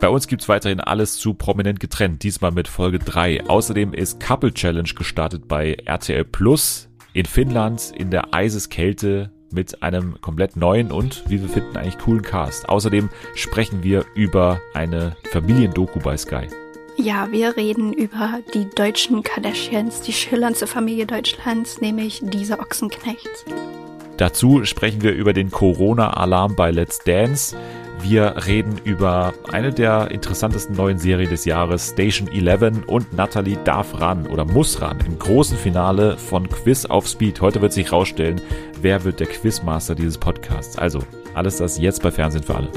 Bei uns gibt's weiterhin alles zu prominent getrennt, diesmal mit Folge 3. Außerdem ist Couple Challenge gestartet bei RTL Plus in Finnland in der Eiseskälte mit einem komplett neuen und, wie wir finden, eigentlich coolen Cast. Außerdem sprechen wir über eine Familiendoku bei Sky. Ja, wir reden über die deutschen Kardashians, die schillerndste Familie Deutschlands, nämlich diese Ochsenknechts. Dazu sprechen wir über den Corona-Alarm bei Let's Dance. Wir reden über eine der interessantesten neuen Serien des Jahres, Station 11 und Natalie darf ran oder muss ran im großen Finale von Quiz auf Speed. Heute wird sich rausstellen, wer wird der Quizmaster dieses Podcasts. Also, alles das jetzt bei Fernsehen für alle.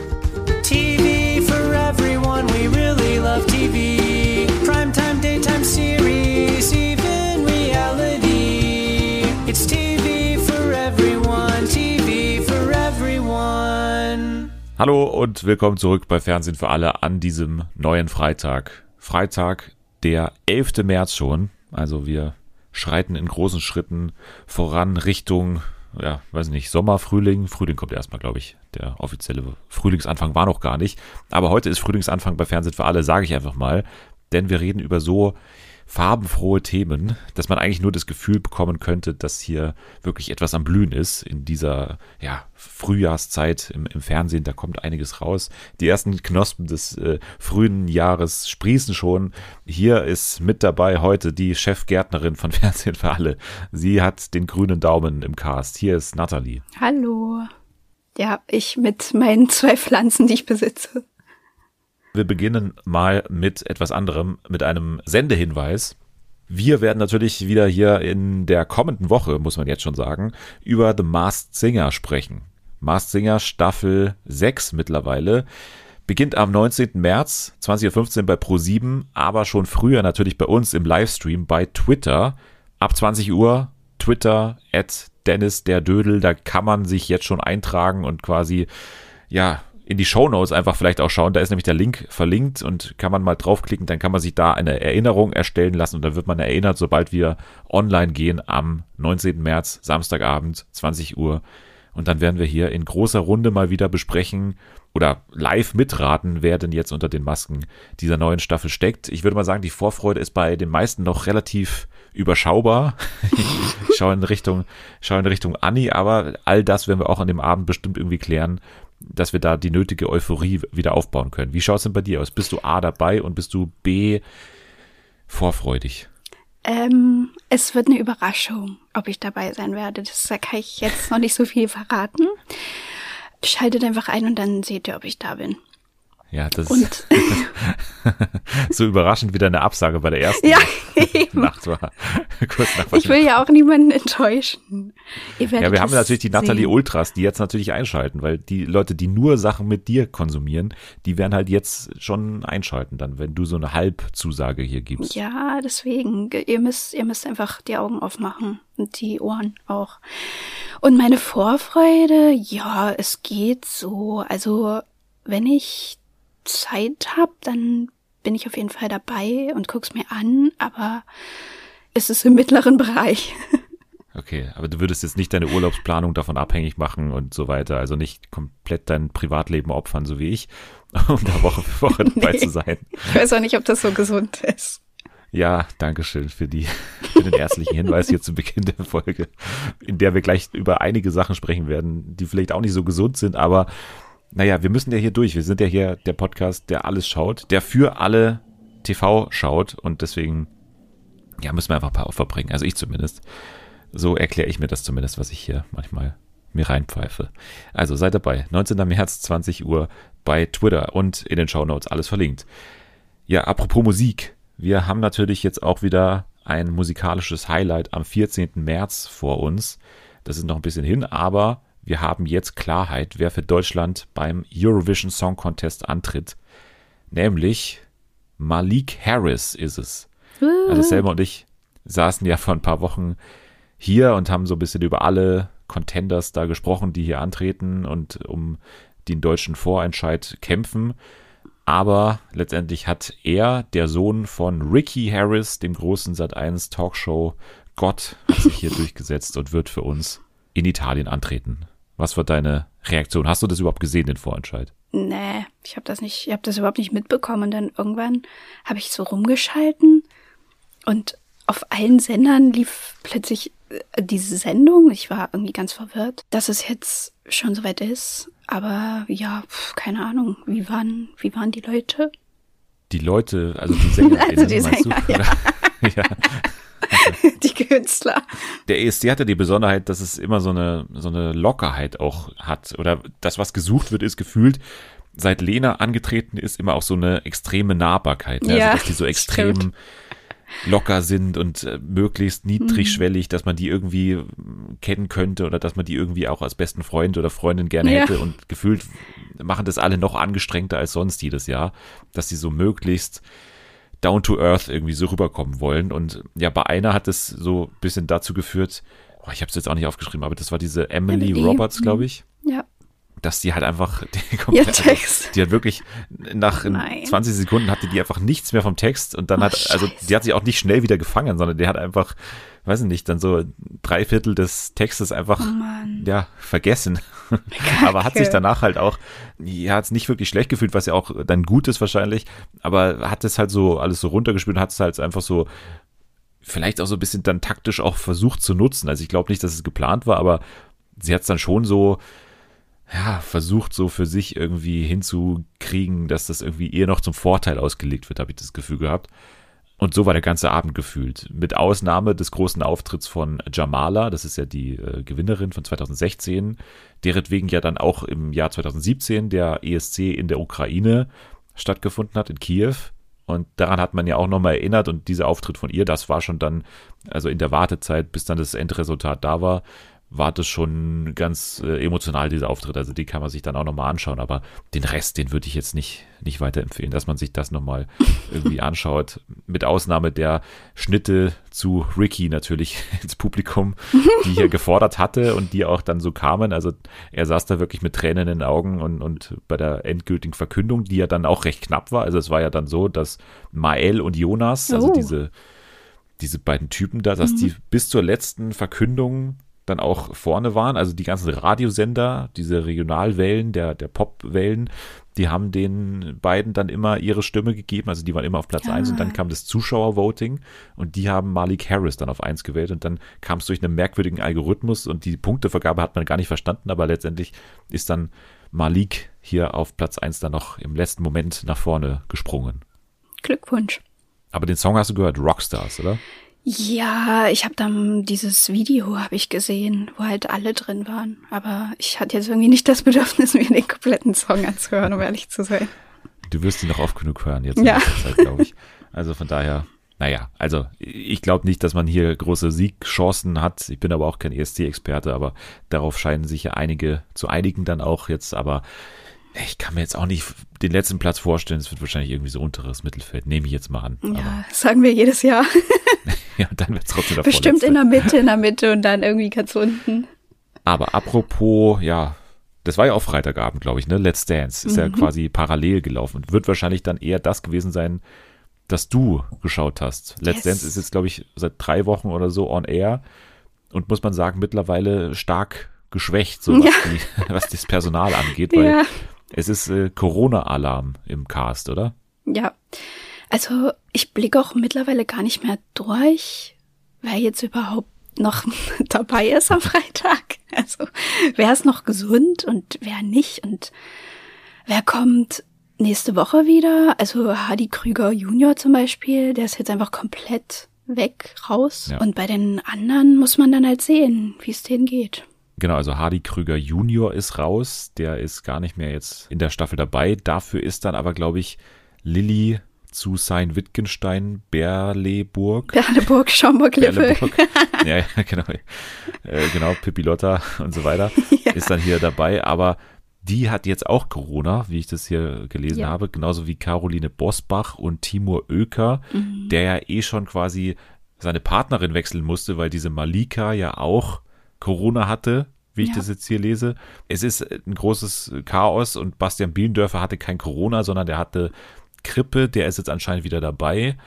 Hallo und willkommen zurück bei Fernsehen für alle an diesem neuen Freitag. Freitag, der 11. März schon. Also wir schreiten in großen Schritten voran Richtung ja, weiß nicht, Sommer, Frühling. Frühling kommt erstmal, glaube ich. Der offizielle Frühlingsanfang war noch gar nicht. Aber heute ist Frühlingsanfang bei Fernsehen für alle, sage ich einfach mal. Denn wir reden über so farbenfrohe Themen, dass man eigentlich nur das Gefühl bekommen könnte, dass hier wirklich etwas am Blühen ist in dieser ja, Frühjahrszeit im, im Fernsehen. Da kommt einiges raus. Die ersten Knospen des äh, frühen Jahres sprießen schon. Hier ist mit dabei heute die Chefgärtnerin von Fernsehen für alle. Sie hat den grünen Daumen im Cast. Hier ist Nathalie. Hallo. Ja, ich mit meinen zwei Pflanzen, die ich besitze. Wir beginnen mal mit etwas anderem, mit einem Sendehinweis. Wir werden natürlich wieder hier in der kommenden Woche, muss man jetzt schon sagen, über The Masked Singer sprechen. Masked Singer Staffel 6 mittlerweile. Beginnt am 19. März 20.15 Uhr bei Pro7, aber schon früher natürlich bei uns im Livestream bei Twitter. Ab 20 Uhr Twitter at Dennis der Dödel, da kann man sich jetzt schon eintragen und quasi ja in die Show Notes einfach vielleicht auch schauen. Da ist nämlich der Link verlinkt und kann man mal draufklicken. Dann kann man sich da eine Erinnerung erstellen lassen und dann wird man erinnert, sobald wir online gehen am 19. März, Samstagabend, 20 Uhr. Und dann werden wir hier in großer Runde mal wieder besprechen oder live mitraten, wer denn jetzt unter den Masken dieser neuen Staffel steckt. Ich würde mal sagen, die Vorfreude ist bei den meisten noch relativ überschaubar. ich schaue in Richtung, schaue in Richtung Anni, aber all das werden wir auch an dem Abend bestimmt irgendwie klären dass wir da die nötige Euphorie wieder aufbauen können. Wie schaut es denn bei dir aus? Bist du A dabei und bist du B vorfreudig? Ähm, es wird eine Überraschung, ob ich dabei sein werde. Das kann ich jetzt noch nicht so viel verraten. Schaltet einfach ein und dann seht ihr, ob ich da bin. Ja, das ist so überraschend wie deine Absage bei der ersten ja, Nacht war. Kurz nach ich will ja auch niemanden enttäuschen. ja, wir haben natürlich die Natalie Ultras, die jetzt natürlich einschalten, weil die Leute, die nur Sachen mit dir konsumieren, die werden halt jetzt schon einschalten dann, wenn du so eine Halbzusage hier gibst. Ja, deswegen. Ihr müsst, ihr müsst einfach die Augen aufmachen und die Ohren auch. Und meine Vorfreude, ja, es geht so. Also, wenn ich Zeit habe, dann bin ich auf jeden Fall dabei und guck's mir an, aber es ist im mittleren Bereich. Okay, aber du würdest jetzt nicht deine Urlaubsplanung davon abhängig machen und so weiter, also nicht komplett dein Privatleben opfern, so wie ich, um da Woche für Woche dabei nee, zu sein. Ich weiß auch nicht, ob das so gesund ist. Ja, danke schön für, die, für den ärztlichen Hinweis hier zu Beginn der Folge, in der wir gleich über einige Sachen sprechen werden, die vielleicht auch nicht so gesund sind, aber naja, wir müssen ja hier durch. Wir sind ja hier der Podcast, der alles schaut, der für alle TV schaut und deswegen, ja, müssen wir einfach ein paar Opfer bringen. Also ich zumindest. So erkläre ich mir das zumindest, was ich hier manchmal mir reinpfeife. Also seid dabei. 19. März, 20 Uhr bei Twitter und in den Show Notes alles verlinkt. Ja, apropos Musik. Wir haben natürlich jetzt auch wieder ein musikalisches Highlight am 14. März vor uns. Das ist noch ein bisschen hin, aber wir haben jetzt Klarheit, wer für Deutschland beim Eurovision Song Contest antritt. Nämlich Malik Harris ist es. Also Selma und ich saßen ja vor ein paar Wochen hier und haben so ein bisschen über alle Contenders da gesprochen, die hier antreten und um den deutschen Vorentscheid kämpfen. Aber letztendlich hat er, der Sohn von Ricky Harris, dem großen Sat1 Talkshow Gott, hat sich hier durchgesetzt und wird für uns in Italien antreten. Was war deine Reaktion? Hast du das überhaupt gesehen, den Vorentscheid? Nee, ich habe das nicht, ich habe das überhaupt nicht mitbekommen. Und dann irgendwann habe ich so rumgeschalten und auf allen Sendern lief plötzlich äh, diese Sendung. Ich war irgendwie ganz verwirrt, dass es jetzt schon soweit ist. Aber ja, pf, keine Ahnung. Wie waren, wie waren die Leute? Die Leute, also die Sänger, Also die Sänger, ja. ja. die Künstler. Der ESC hat ja die Besonderheit, dass es immer so eine, so eine Lockerheit auch hat. Oder das, was gesucht wird, ist gefühlt, seit Lena angetreten ist, immer auch so eine extreme Nahbarkeit. Ne? Ja, also, dass die so extrem stimmt. locker sind und äh, möglichst niedrigschwellig, dass man die irgendwie kennen könnte oder dass man die irgendwie auch als besten Freund oder Freundin gerne Ja. hätte und gefühlt machen das alle noch angestrengter als sonst jedes Jahr, dass sie so möglichst down to earth irgendwie so rüberkommen wollen und ja, bei einer hat es so ein bisschen dazu geführt, oh, ich habe es jetzt auch nicht aufgeschrieben, aber das war diese Emily Emily, Roberts, glaube mhm. ich, Ja, dass die halt einfach die ihr komplett, also, Text. die hat wirklich nach Nein. 20 Sekunden hatte die einfach nichts mehr vom Text und dann Oh, hat, also die hat sich auch nicht schnell wieder gefangen, sondern die hat einfach, weiß ich nicht, dann so drei Viertel des Textes einfach, Oh ja, vergessen. aber hat sich danach halt auch, ja, hat es nicht wirklich schlecht gefühlt, was ja auch dann gut ist wahrscheinlich, aber hat es halt so alles so runtergespielt und hat es halt einfach so vielleicht auch so ein bisschen dann taktisch auch versucht zu nutzen. Also ich glaube nicht, dass es geplant war, aber sie hat es dann schon so, ja, versucht so für sich irgendwie hinzukriegen, dass das irgendwie ihr noch zum Vorteil ausgelegt wird, habe ich das Gefühl gehabt. Und so war der ganze Abend gefühlt. Mit Ausnahme des großen Auftritts von Jamala, das ist ja die äh, Gewinnerin von 2016, deretwegen ja dann auch im Jahr 2017 der ESC in der Ukraine stattgefunden hat, in Kiew. Und daran hat man ja auch nochmal erinnert und dieser Auftritt von ihr, das war schon dann, also in der Wartezeit, bis dann das Endresultat da war, war das schon ganz äh, emotional, dieser Auftritt. Also die kann man sich dann auch nochmal anschauen. Aber den Rest, den würde ich jetzt nicht, nicht weiterempfehlen, dass man sich das nochmal irgendwie anschaut. Mit Ausnahme der Schnitte zu Ricky natürlich ins Publikum, die hier gefordert hatte und die auch dann so kamen. Also er saß da wirklich mit Tränen in den Augen und, und bei der endgültigen Verkündung, die ja dann auch recht knapp war. Also es war ja dann so, dass Mael und Jonas, also Oh. diese, diese beiden Typen da, dass die bis zur letzten Verkündung dann auch vorne waren. Also die ganzen Radiosender, diese Regionalwellen, der, der Popwellen, die haben den beiden dann immer ihre Stimme gegeben. Also die waren immer auf Platz Ah. eins und dann kam das Zuschauervoting und die haben Malik Harris dann auf eins gewählt und dann kam es durch einen merkwürdigen Algorithmus und die Punktevergabe hat man gar nicht verstanden, aber letztendlich ist dann Malik hier auf Platz eins dann noch im letzten Moment nach vorne gesprungen. Glückwunsch. Aber den Song hast du gehört, Rockstars, oder? Ja, ich habe dann dieses Video habe ich gesehen, wo halt alle drin waren. Aber ich hatte jetzt irgendwie nicht das Bedürfnis, mir den kompletten Song anzuhören, um ehrlich zu sein. Du wirst ihn noch oft genug hören jetzt in Ja. glaube ich. Also von daher, naja, also ich glaube nicht, dass man hier große Siegchancen hat. Ich bin aber auch kein ESC-Experte, aber darauf scheinen sich ja einige zu einigen dann auch jetzt. Aber ich kann mir jetzt auch nicht den letzten Platz vorstellen. Es wird wahrscheinlich irgendwie so unteres Mittelfeld, nehme ich jetzt mal an. Ja, sagen wir jedes Jahr. ja, dann wird es trotzdem der Bestimmt Vorletzte. in der Mitte, in der Mitte und dann irgendwie ganz unten. Aber apropos, ja, das war ja auch Freitagabend, glaube ich, ne? Let's Dance ist ja Mhm. quasi parallel gelaufen und wird wahrscheinlich dann eher das gewesen sein, das du geschaut hast. Let's Yes. Dance ist jetzt, glaube ich, seit drei Wochen oder so on air und muss man sagen, mittlerweile stark geschwächt, so was, Ja. die, was das Personal angeht, weil Ja. es ist äh, Corona-Alarm im Cast, oder? Ja. Also ich blicke auch mittlerweile gar nicht mehr durch, wer jetzt überhaupt noch dabei ist am Freitag. Also wer ist noch gesund und wer nicht und wer kommt nächste Woche wieder. Also Hardy Krüger Junior zum Beispiel, der ist jetzt einfach komplett weg, raus. Ja. Und bei den anderen muss man dann halt sehen, wie es denen geht. Genau, also Hardy Krüger Junior ist raus, der ist gar nicht mehr jetzt in der Staffel dabei. Dafür ist dann aber, glaube ich, Lilly zu sein Wittgenstein, Berleburg. Berleburg, Schaumburg-Lippe. Ja, ja, genau. Äh, genau, Pippi Lotta und so weiter Ja. ist dann hier dabei. Aber die hat jetzt auch Corona, wie ich das hier gelesen Ja. habe, genauso wie Caroline Bosbach und Timur Oeker, Mhm. der ja eh schon quasi seine Partnerin wechseln musste, weil diese Malika ja auch Corona hatte, wie ich Ja. das jetzt hier lese. Es ist ein großes Chaos und Bastian Bielendörfer hatte kein Corona, sondern der hatte Grippe, der ist jetzt anscheinend wieder dabei.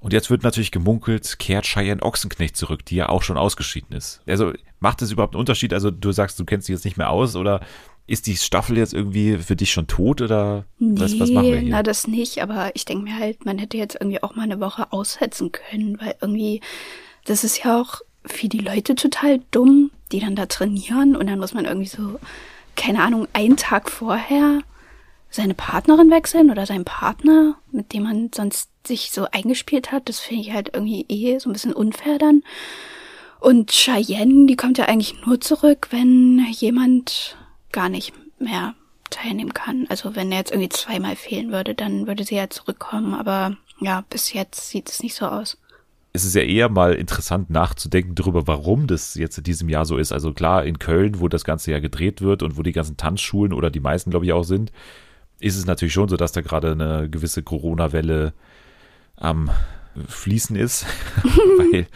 Und jetzt wird natürlich gemunkelt, kehrt Cheyenne Ochsenknecht zurück, die ja auch schon ausgeschieden ist. Also macht es überhaupt einen Unterschied? Also du sagst, du kennst dich jetzt nicht mehr aus oder ist die Staffel jetzt irgendwie für dich schon tot oder nee, was, was machen wir hier? Na, das nicht, aber ich denke mir halt, man hätte jetzt irgendwie auch mal eine Woche aussetzen können, weil irgendwie, das ist ja auch für die Leute total dumm, die dann da trainieren und dann muss man irgendwie so, keine Ahnung, einen Tag vorher seine Partnerin wechseln oder seinen Partner, mit dem man sonst sich so eingespielt hat. Das finde ich halt irgendwie eh so ein bisschen unfair dann. Und Cheyenne, die kommt ja eigentlich nur zurück, wenn jemand gar nicht mehr teilnehmen kann. Also wenn er jetzt irgendwie zweimal fehlen würde, dann würde sie ja zurückkommen. Aber ja, bis jetzt sieht es nicht so aus. Es ist ja eher mal interessant nachzudenken darüber, warum das jetzt in diesem Jahr so ist. Also klar, in Köln, wo das ganze Jahr gedreht wird und wo die ganzen Tanzschulen oder die meisten, glaube ich, auch sind, ist es natürlich schon so, dass da gerade eine gewisse Corona-Welle am Fließen ist, weil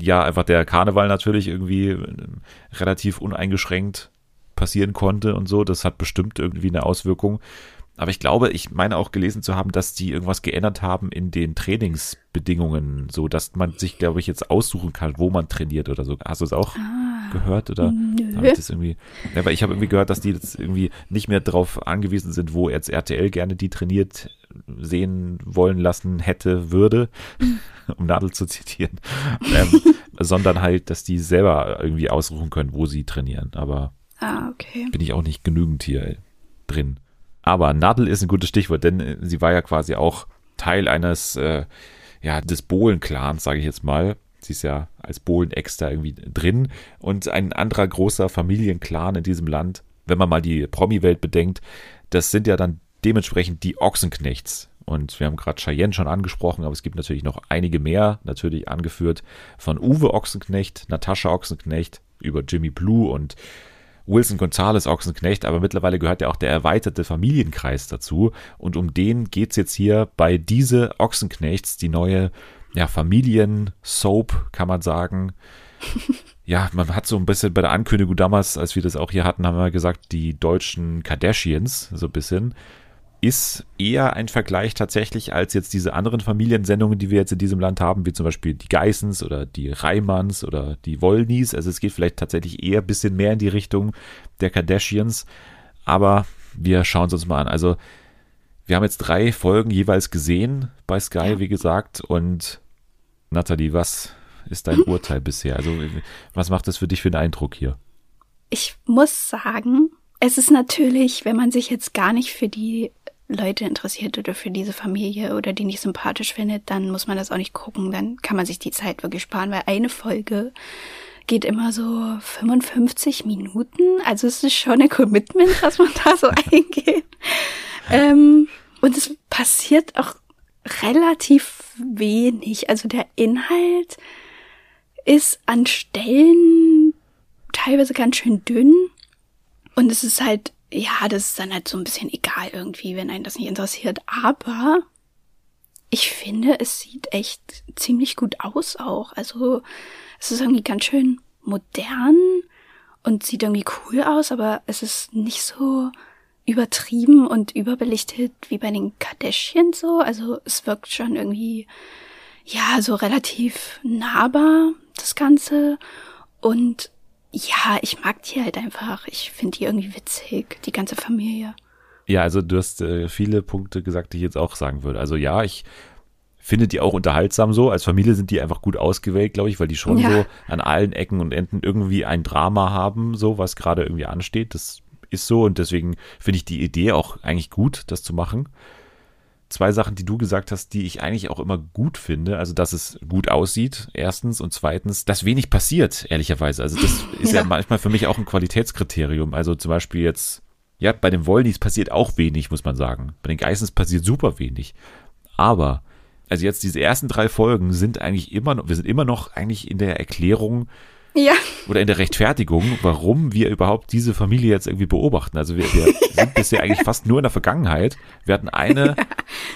ja einfach der Karneval natürlich irgendwie relativ uneingeschränkt passieren konnte und so. Das hat bestimmt irgendwie eine Auswirkung. Aber ich glaube, ich meine auch gelesen zu haben, dass die irgendwas geändert haben in den Trainingsbedingungen, so dass man sich, glaube ich, jetzt aussuchen kann, wo man trainiert oder so. Hast du es auch ah, gehört oder nö. ich das irgendwie? Ja, aber ich habe irgendwie gehört, dass die jetzt irgendwie nicht mehr darauf angewiesen sind, wo jetzt RTL gerne die trainiert sehen wollen lassen hätte, würde, um Nadel zu zitieren, ähm, sondern halt, dass die selber irgendwie aussuchen können, wo sie trainieren. Aber Ah, okay. Bin ich auch nicht genügend hier drin. Aber Nadel ist ein gutes Stichwort, denn äh, sie war ja quasi auch Teil eines, äh, ja, des Bohlen-Clans, sage ich jetzt mal. Sie ist ja als Bohlen-Ex da irgendwie drin. Und ein anderer großer Familienclan in diesem Land, wenn man mal die Promi-Welt bedenkt, das sind ja dann dementsprechend die Ochsenknechts. Und wir haben gerade Cheyenne schon angesprochen, aber es gibt natürlich noch einige mehr, natürlich angeführt von Uwe Ochsenknecht, Natascha Ochsenknecht, über Jimmy Blue und Wilson Gonzales Ochsenknecht, aber mittlerweile gehört ja auch der erweiterte Familienkreis dazu. Und um den geht es jetzt hier bei diese Ochsenknechts, die neue ja, Familien-Soap, kann man sagen. ja, man hat so ein bisschen bei der Ankündigung damals, als wir das auch hier hatten, haben wir gesagt, die deutschen Kardashians, so ein bisschen ist eher ein Vergleich tatsächlich als jetzt diese anderen Familiensendungen, die wir jetzt in diesem Land haben, wie zum Beispiel die Geissens oder die Reimanns oder die Wollnies. Also es geht vielleicht tatsächlich eher ein bisschen mehr in die Richtung der Kardashians. Aber wir schauen es uns mal an. Also wir haben jetzt drei Folgen jeweils gesehen bei Sky, ja. wie gesagt. Und Nathalie, was ist dein Urteil bisher? Also was macht das für dich für einen Eindruck hier? Ich muss sagen, es ist natürlich, wenn man sich jetzt gar nicht für die Leute interessiert oder für diese Familie oder die nicht sympathisch findet, dann muss man das auch nicht gucken. Dann kann man sich die Zeit wirklich sparen, weil eine Folge geht immer so 55 Minuten. Also es ist schon ein Commitment, dass man da so eingeht. Ähm, und es passiert auch relativ wenig. Also der Inhalt ist an Stellen teilweise ganz schön dünn. Und es ist halt ja, das ist dann halt so ein bisschen egal irgendwie, wenn einen das nicht interessiert. Aber ich finde, es sieht echt ziemlich gut aus auch. Also es ist irgendwie ganz schön modern und sieht irgendwie cool aus, aber es ist nicht so übertrieben und überbelichtet wie bei den Kardashian so. Also es wirkt schon irgendwie, ja, so relativ nahbar, das Ganze. Und ja, ich mag die halt einfach. Ich finde die irgendwie witzig, die ganze Familie. Ja, also du hast äh, viele Punkte gesagt, die ich jetzt auch sagen würde. Also ja, ich finde die auch unterhaltsam so. Als Familie sind die einfach gut ausgewählt, glaube ich, weil die schon ja. so an allen Ecken und Enden irgendwie ein Drama haben, so was gerade irgendwie ansteht. Das ist so und deswegen finde ich die Idee auch eigentlich gut, das zu machen zwei Sachen, die du gesagt hast, die ich eigentlich auch immer gut finde. Also, dass es gut aussieht, erstens. Und zweitens, dass wenig passiert, ehrlicherweise. Also, das ist ja. ja manchmal für mich auch ein Qualitätskriterium. Also, zum Beispiel jetzt, ja, bei den Wollnies passiert auch wenig, muss man sagen. Bei den Geissens passiert super wenig. Aber, also jetzt diese ersten drei Folgen sind eigentlich immer noch, wir sind immer noch eigentlich in der Erklärung, ja. Oder in der Rechtfertigung, warum wir überhaupt diese Familie jetzt irgendwie beobachten. Also wir, wir sind bisher eigentlich fast nur in der Vergangenheit. Wir hatten eine ja.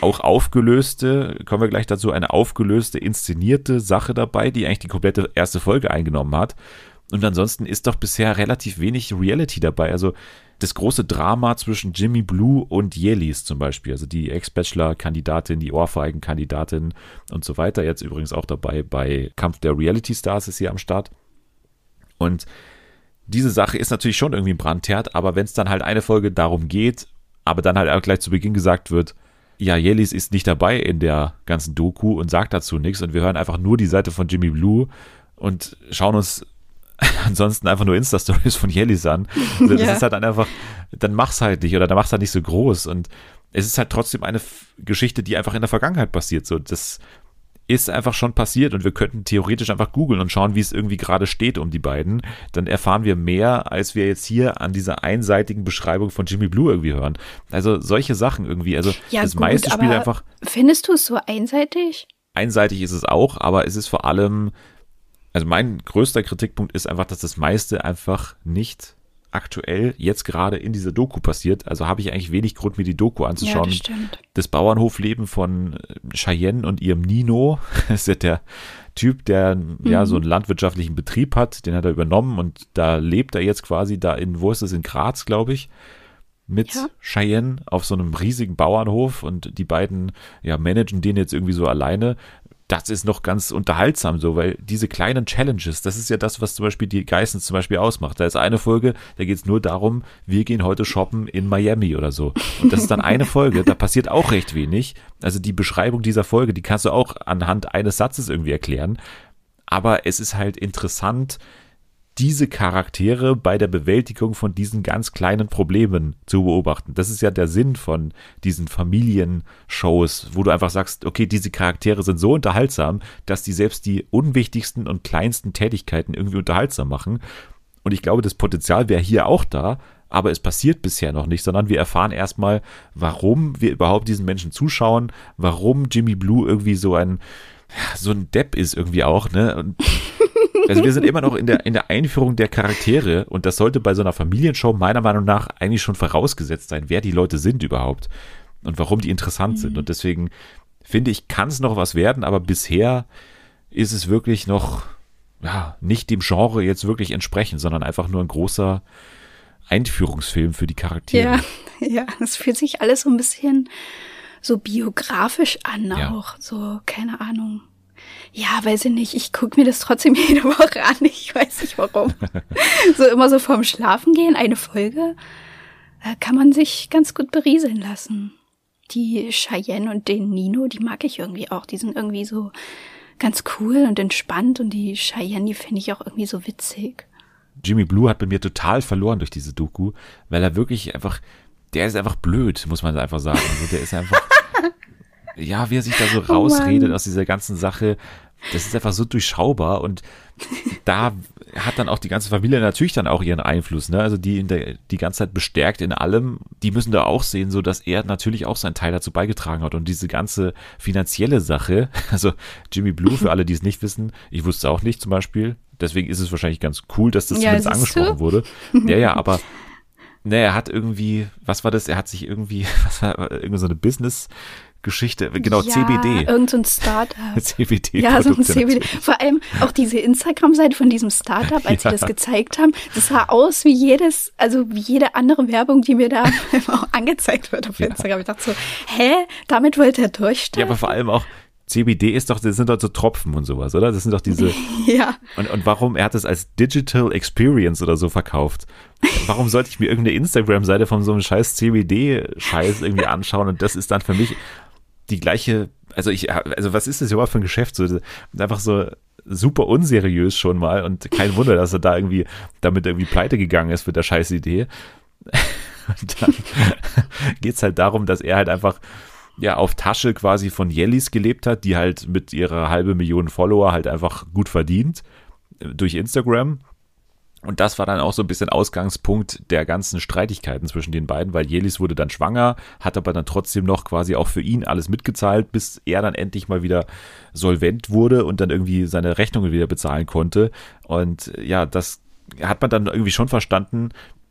auch aufgelöste, kommen wir gleich dazu, eine aufgelöste, inszenierte Sache dabei, die eigentlich die komplette erste Folge eingenommen hat. Und ansonsten ist doch bisher relativ wenig Reality dabei. Also das große Drama zwischen Jimmy Blue und Yelis zum Beispiel, also die Ex-Bachelor-Kandidatin, die Ohrfeigen-Kandidatin und so weiter. Jetzt übrigens auch dabei bei Kampf der Reality Stars ist hier am Start. Und diese Sache ist natürlich schon irgendwie ein Brandherd, aber wenn es dann halt eine Folge darum geht, aber dann halt auch gleich zu Beginn gesagt wird, ja, Yelis ist nicht dabei in der ganzen Doku und sagt dazu nichts und wir hören einfach nur die Seite von Jimmy Blue und schauen uns ansonsten einfach nur Insta-Stories von Yelis an. Also das ja. ist halt dann einfach, dann mach's halt nicht oder dann mach's halt nicht so groß und es ist halt trotzdem eine Geschichte, die einfach in der Vergangenheit passiert. So, das ist einfach schon passiert und wir könnten theoretisch einfach googeln und schauen, wie es irgendwie gerade steht um die beiden. Dann erfahren wir mehr, als wir jetzt hier an dieser einseitigen Beschreibung von Jimmy Blue irgendwie hören. Also solche Sachen irgendwie. Also ja, das gut, meiste spielt einfach. Findest du es so einseitig? Einseitig ist es auch, aber es ist vor allem, also mein größter Kritikpunkt ist einfach, dass das meiste einfach nicht aktuell jetzt gerade in dieser Doku passiert. Also habe ich eigentlich wenig Grund, mir die Doku anzuschauen. Ja, das, das Bauernhofleben von äh, Cheyenne und ihrem Nino. Das ist ja der Typ, der mhm. ja so einen landwirtschaftlichen Betrieb hat, den hat er übernommen und da lebt er jetzt quasi da in, wo ist das, in Graz, glaube ich, mit ja. Cheyenne auf so einem riesigen Bauernhof und die beiden ja managen den jetzt irgendwie so alleine das ist noch ganz unterhaltsam so, weil diese kleinen Challenges, das ist ja das, was zum Beispiel die Geissens zum Beispiel ausmacht. Da ist eine Folge, da geht es nur darum, wir gehen heute shoppen in Miami oder so. Und das ist dann eine Folge, da passiert auch recht wenig. Also die Beschreibung dieser Folge, die kannst du auch anhand eines Satzes irgendwie erklären. Aber es ist halt interessant, diese Charaktere bei der Bewältigung von diesen ganz kleinen Problemen zu beobachten. Das ist ja der Sinn von diesen Familienshows, wo du einfach sagst, okay, diese Charaktere sind so unterhaltsam, dass die selbst die unwichtigsten und kleinsten Tätigkeiten irgendwie unterhaltsam machen. Und ich glaube, das Potenzial wäre hier auch da, aber es passiert bisher noch nicht, sondern wir erfahren erstmal, warum wir überhaupt diesen Menschen zuschauen, warum Jimmy Blue irgendwie so ein so ein Depp ist irgendwie auch, ne? Und also wir sind immer noch in der, in der Einführung der Charaktere und das sollte bei so einer Familienshow meiner Meinung nach eigentlich schon vorausgesetzt sein, wer die Leute sind überhaupt und warum die interessant mhm. sind. Und deswegen finde ich, kann es noch was werden, aber bisher ist es wirklich noch ja, nicht dem Genre jetzt wirklich entsprechend, sondern einfach nur ein großer Einführungsfilm für die Charaktere. Ja, ja, es fühlt sich alles so ein bisschen so biografisch an ja. auch, so keine Ahnung. Ja, weiß ich nicht. Ich gucke mir das trotzdem jede Woche an. Ich weiß nicht warum. so immer so vorm Schlafen gehen, eine Folge, äh, kann man sich ganz gut berieseln lassen. Die Cheyenne und den Nino, die mag ich irgendwie auch. Die sind irgendwie so ganz cool und entspannt und die Cheyenne, die finde ich auch irgendwie so witzig. Jimmy Blue hat bei mir total verloren durch diese Doku, weil er wirklich einfach, der ist einfach blöd, muss man einfach sagen. Also der ist einfach, ja, wie er sich da so oh rausredet oh aus dieser ganzen Sache, das ist einfach so durchschaubar und da hat dann auch die ganze Familie natürlich dann auch ihren Einfluss, ne? Also die in der, die ganze Zeit bestärkt in allem, die müssen da auch sehen, so dass er natürlich auch seinen Teil dazu beigetragen hat und diese ganze finanzielle Sache, also Jimmy Blue, für alle, die es nicht wissen, ich wusste auch nicht zum Beispiel, deswegen ist es wahrscheinlich ganz cool, dass das ja, zumindest angesprochen du? wurde. Ja, ja, aber ne, er hat irgendwie, was war das? Er hat sich irgendwie, was war, irgendwie so eine Business Geschichte, genau, ja, CBD. Irgend so ein Startup. CBD. Ja, so ein CBD. Vor allem auch diese Instagram-Seite von diesem Startup, als ja. sie das gezeigt haben, das sah aus wie jedes, also wie jede andere Werbung, die mir da auch angezeigt wird auf ja. Instagram. Ich dachte so, hä, damit wollte er durchstarten? Ja, aber vor allem auch, CBD ist doch, das sind doch so Tropfen und sowas, oder? Das sind doch diese. ja. Und, und warum, er hat es als Digital Experience oder so verkauft. Warum sollte ich mir irgendeine Instagram-Seite von so einem scheiß CBD-Scheiß irgendwie anschauen und das ist dann für mich die gleiche, also ich, also was ist das überhaupt für ein Geschäft? So, einfach so super unseriös schon mal und kein Wunder, dass er da irgendwie damit irgendwie pleite gegangen ist mit der scheiß Idee. Und dann geht's halt darum, dass er halt einfach ja auf Tasche quasi von Jellis gelebt hat, die halt mit ihrer halbe Million Follower halt einfach gut verdient äh, durch Instagram und das war dann auch so ein bisschen Ausgangspunkt der ganzen Streitigkeiten zwischen den beiden, weil Jelis wurde dann schwanger, hat aber dann trotzdem noch quasi auch für ihn alles mitgezahlt, bis er dann endlich mal wieder solvent wurde und dann irgendwie seine Rechnungen wieder bezahlen konnte. Und ja, das hat man dann irgendwie schon verstanden,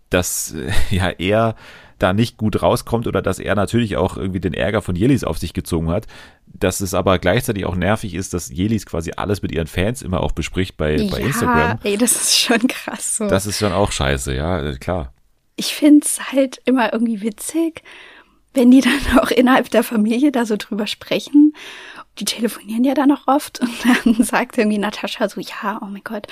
dass ja er da nicht gut rauskommt oder dass er natürlich auch irgendwie den Ärger von Jelis auf sich gezogen hat. Dass es aber gleichzeitig auch nervig ist, dass Jelis quasi alles mit ihren Fans immer auch bespricht bei, ja, bei Instagram. Ey, das ist schon krass so. Das ist schon auch scheiße, ja, äh, klar. Ich find's halt immer irgendwie witzig, wenn die dann auch innerhalb der Familie da so drüber sprechen die telefonieren ja dann noch oft und dann sagt irgendwie Natascha so, ja, oh mein Gott,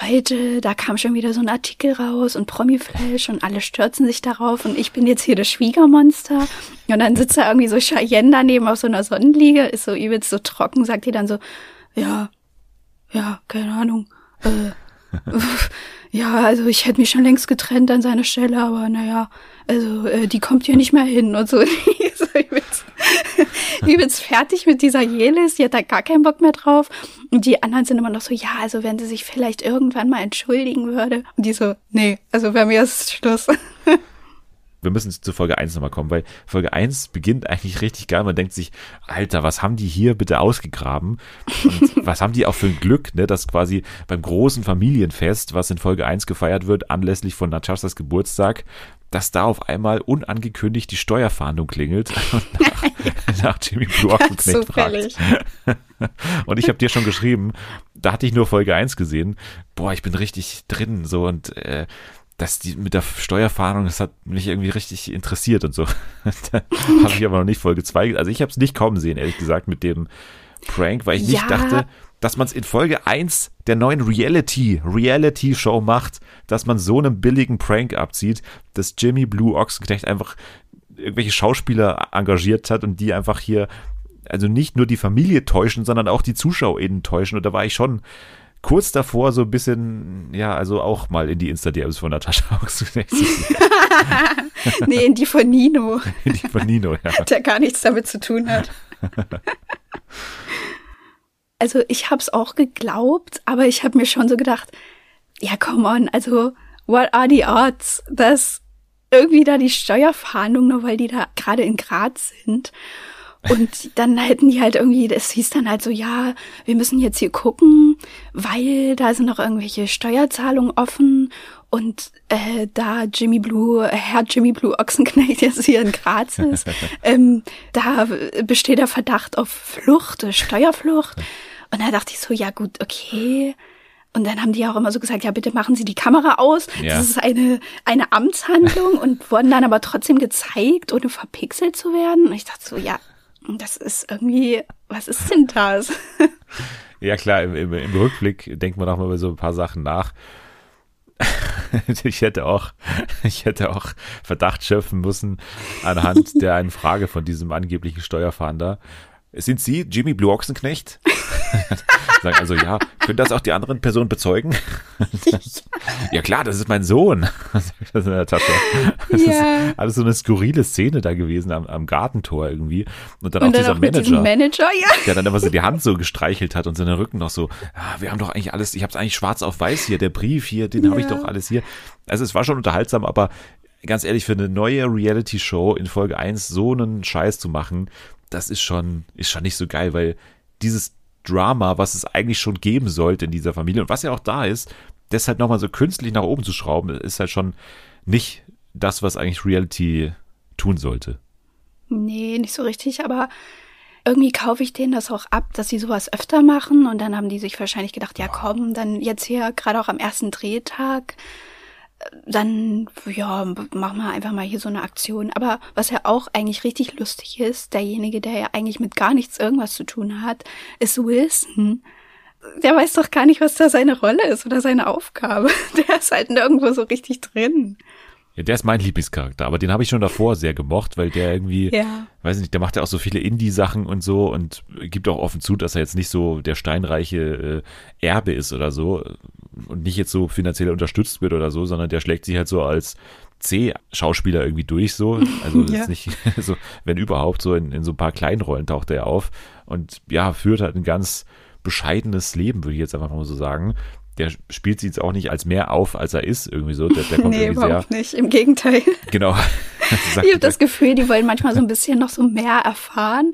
heute, da kam schon wieder so ein Artikel raus und Promi-Flash und alle stürzen sich darauf und ich bin jetzt hier das Schwiegermonster und dann sitzt da irgendwie so Cheyenne daneben auf so einer Sonnenliege, ist so übelst so trocken, sagt die dann so, ja, ja, keine Ahnung, äh, ja, also ich hätte mich schon längst getrennt an seiner Stelle, aber naja, also äh, die kommt hier nicht mehr hin und so. so übelst, fertig mit dieser Jelis, die hat da gar keinen Bock mehr drauf. Und die anderen sind immer noch so, ja, also wenn sie sich vielleicht irgendwann mal entschuldigen würde. Und die so, nee, also bei mir ist Schluss. wir müssen zu Folge 1 nochmal kommen, weil Folge 1 beginnt eigentlich richtig geil. Man denkt sich, Alter, was haben die hier bitte ausgegraben? Und was haben die auch für ein Glück, ne, dass quasi beim großen Familienfest, was in Folge 1 gefeiert wird, anlässlich von Natashas Geburtstag, dass da auf einmal unangekündigt die Steuerfahndung klingelt und nach, nach Jimmy Blue Ochsenknecht fragt. und ich habe dir schon geschrieben, da hatte ich nur Folge 1 gesehen. Boah, ich bin richtig drin so und äh, dass die mit der Steuerfahndung, das hat mich irgendwie richtig interessiert und so. da habe ich aber noch nicht Folge 2, also ich habe es nicht kommen sehen, ehrlich gesagt, mit dem Prank, weil ich nicht ja. dachte, dass man es in Folge 1 der neuen Reality, Reality-Show macht, dass man so einen billigen Prank abzieht, dass Jimmy Blue Ochsenknecht einfach irgendwelche Schauspieler engagiert hat und die einfach hier, also nicht nur die Familie täuschen, sondern auch die ZuschauerInnen täuschen. Und da war ich schon kurz davor so ein bisschen, ja, also auch mal in die Insta-DMs von Natascha Ochsenknecht zu Nee, in die von Nino. In die von Nino, ja. Der gar nichts damit zu tun hat. Also ich habe es auch geglaubt, aber ich habe mir schon so gedacht, ja, come on, also what are the odds, dass irgendwie da die Steuerfahndung, nur weil die da gerade in Graz sind. Und dann hätten die halt irgendwie, das hieß dann halt so, ja, wir müssen jetzt hier gucken, weil da sind noch irgendwelche Steuerzahlungen offen und äh, da Jimmy Blue, Herr Jimmy Blue Ochsenknecht jetzt hier in Graz ist, ähm, da besteht der Verdacht auf Flucht, Steuerflucht. Und da dachte ich so, ja gut, okay. Und dann haben die auch immer so gesagt, ja, bitte machen Sie die Kamera aus. Ja. Das ist eine, eine Amtshandlung und wurden dann aber trotzdem gezeigt, ohne verpixelt zu werden. Und ich dachte so, ja, das ist irgendwie, was ist denn das? Ja, klar, im, im, im Rückblick denkt man auch mal über so ein paar Sachen nach. ich hätte auch, ich hätte auch Verdacht schöpfen müssen anhand der einen Frage von diesem angeblichen Steuerfahnder. Sind Sie Jimmy Blue Ochsenknecht? Sagen also, ja, können das auch die anderen Personen bezeugen? ja klar, das ist mein Sohn. das ist in der Tasche. Das ja. ist alles so eine skurrile Szene da gewesen am, am Gartentor irgendwie. Und dann und auch dann dieser auch Manager, Manager ja. der dann immer so die Hand so gestreichelt hat und seinen Rücken noch so, ja, wir haben doch eigentlich alles, ich habe es eigentlich schwarz auf weiß hier, der Brief hier, den ja. habe ich doch alles hier. Also es war schon unterhaltsam, aber ganz ehrlich, für eine neue Reality-Show in Folge 1 so einen Scheiß zu machen, das ist schon, ist schon nicht so geil, weil dieses Drama, was es eigentlich schon geben sollte in dieser Familie und was ja auch da ist, das halt nochmal so künstlich nach oben zu schrauben, ist halt schon nicht das, was eigentlich Reality tun sollte. Nee, nicht so richtig, aber irgendwie kaufe ich denen das auch ab, dass sie sowas öfter machen und dann haben die sich wahrscheinlich gedacht, ja komm, dann jetzt hier gerade auch am ersten Drehtag dann, ja, machen wir einfach mal hier so eine Aktion. Aber was ja auch eigentlich richtig lustig ist, derjenige, der ja eigentlich mit gar nichts irgendwas zu tun hat, ist Wilson. Der weiß doch gar nicht, was da seine Rolle ist oder seine Aufgabe. Der ist halt nirgendwo so richtig drin. Ja, der ist mein Lieblingscharakter, aber den habe ich schon davor sehr gemocht, weil der irgendwie, ja. weiß nicht, der macht ja auch so viele Indie-Sachen und so und gibt auch offen zu, dass er jetzt nicht so der steinreiche äh, Erbe ist oder so und nicht jetzt so finanziell unterstützt wird oder so, sondern der schlägt sich halt so als C-Schauspieler irgendwie durch, so. Also ja. ist nicht so, wenn überhaupt, so in, in so ein paar kleinen Rollen taucht er auf und ja, führt halt ein ganz bescheidenes Leben, würde ich jetzt einfach mal so sagen der spielt sich jetzt auch nicht als mehr auf, als er ist, irgendwie so. Der, der kommt nee, irgendwie überhaupt sehr, nicht, im Gegenteil. Genau. ich habe das Gefühl, die wollen manchmal so ein bisschen noch so mehr erfahren.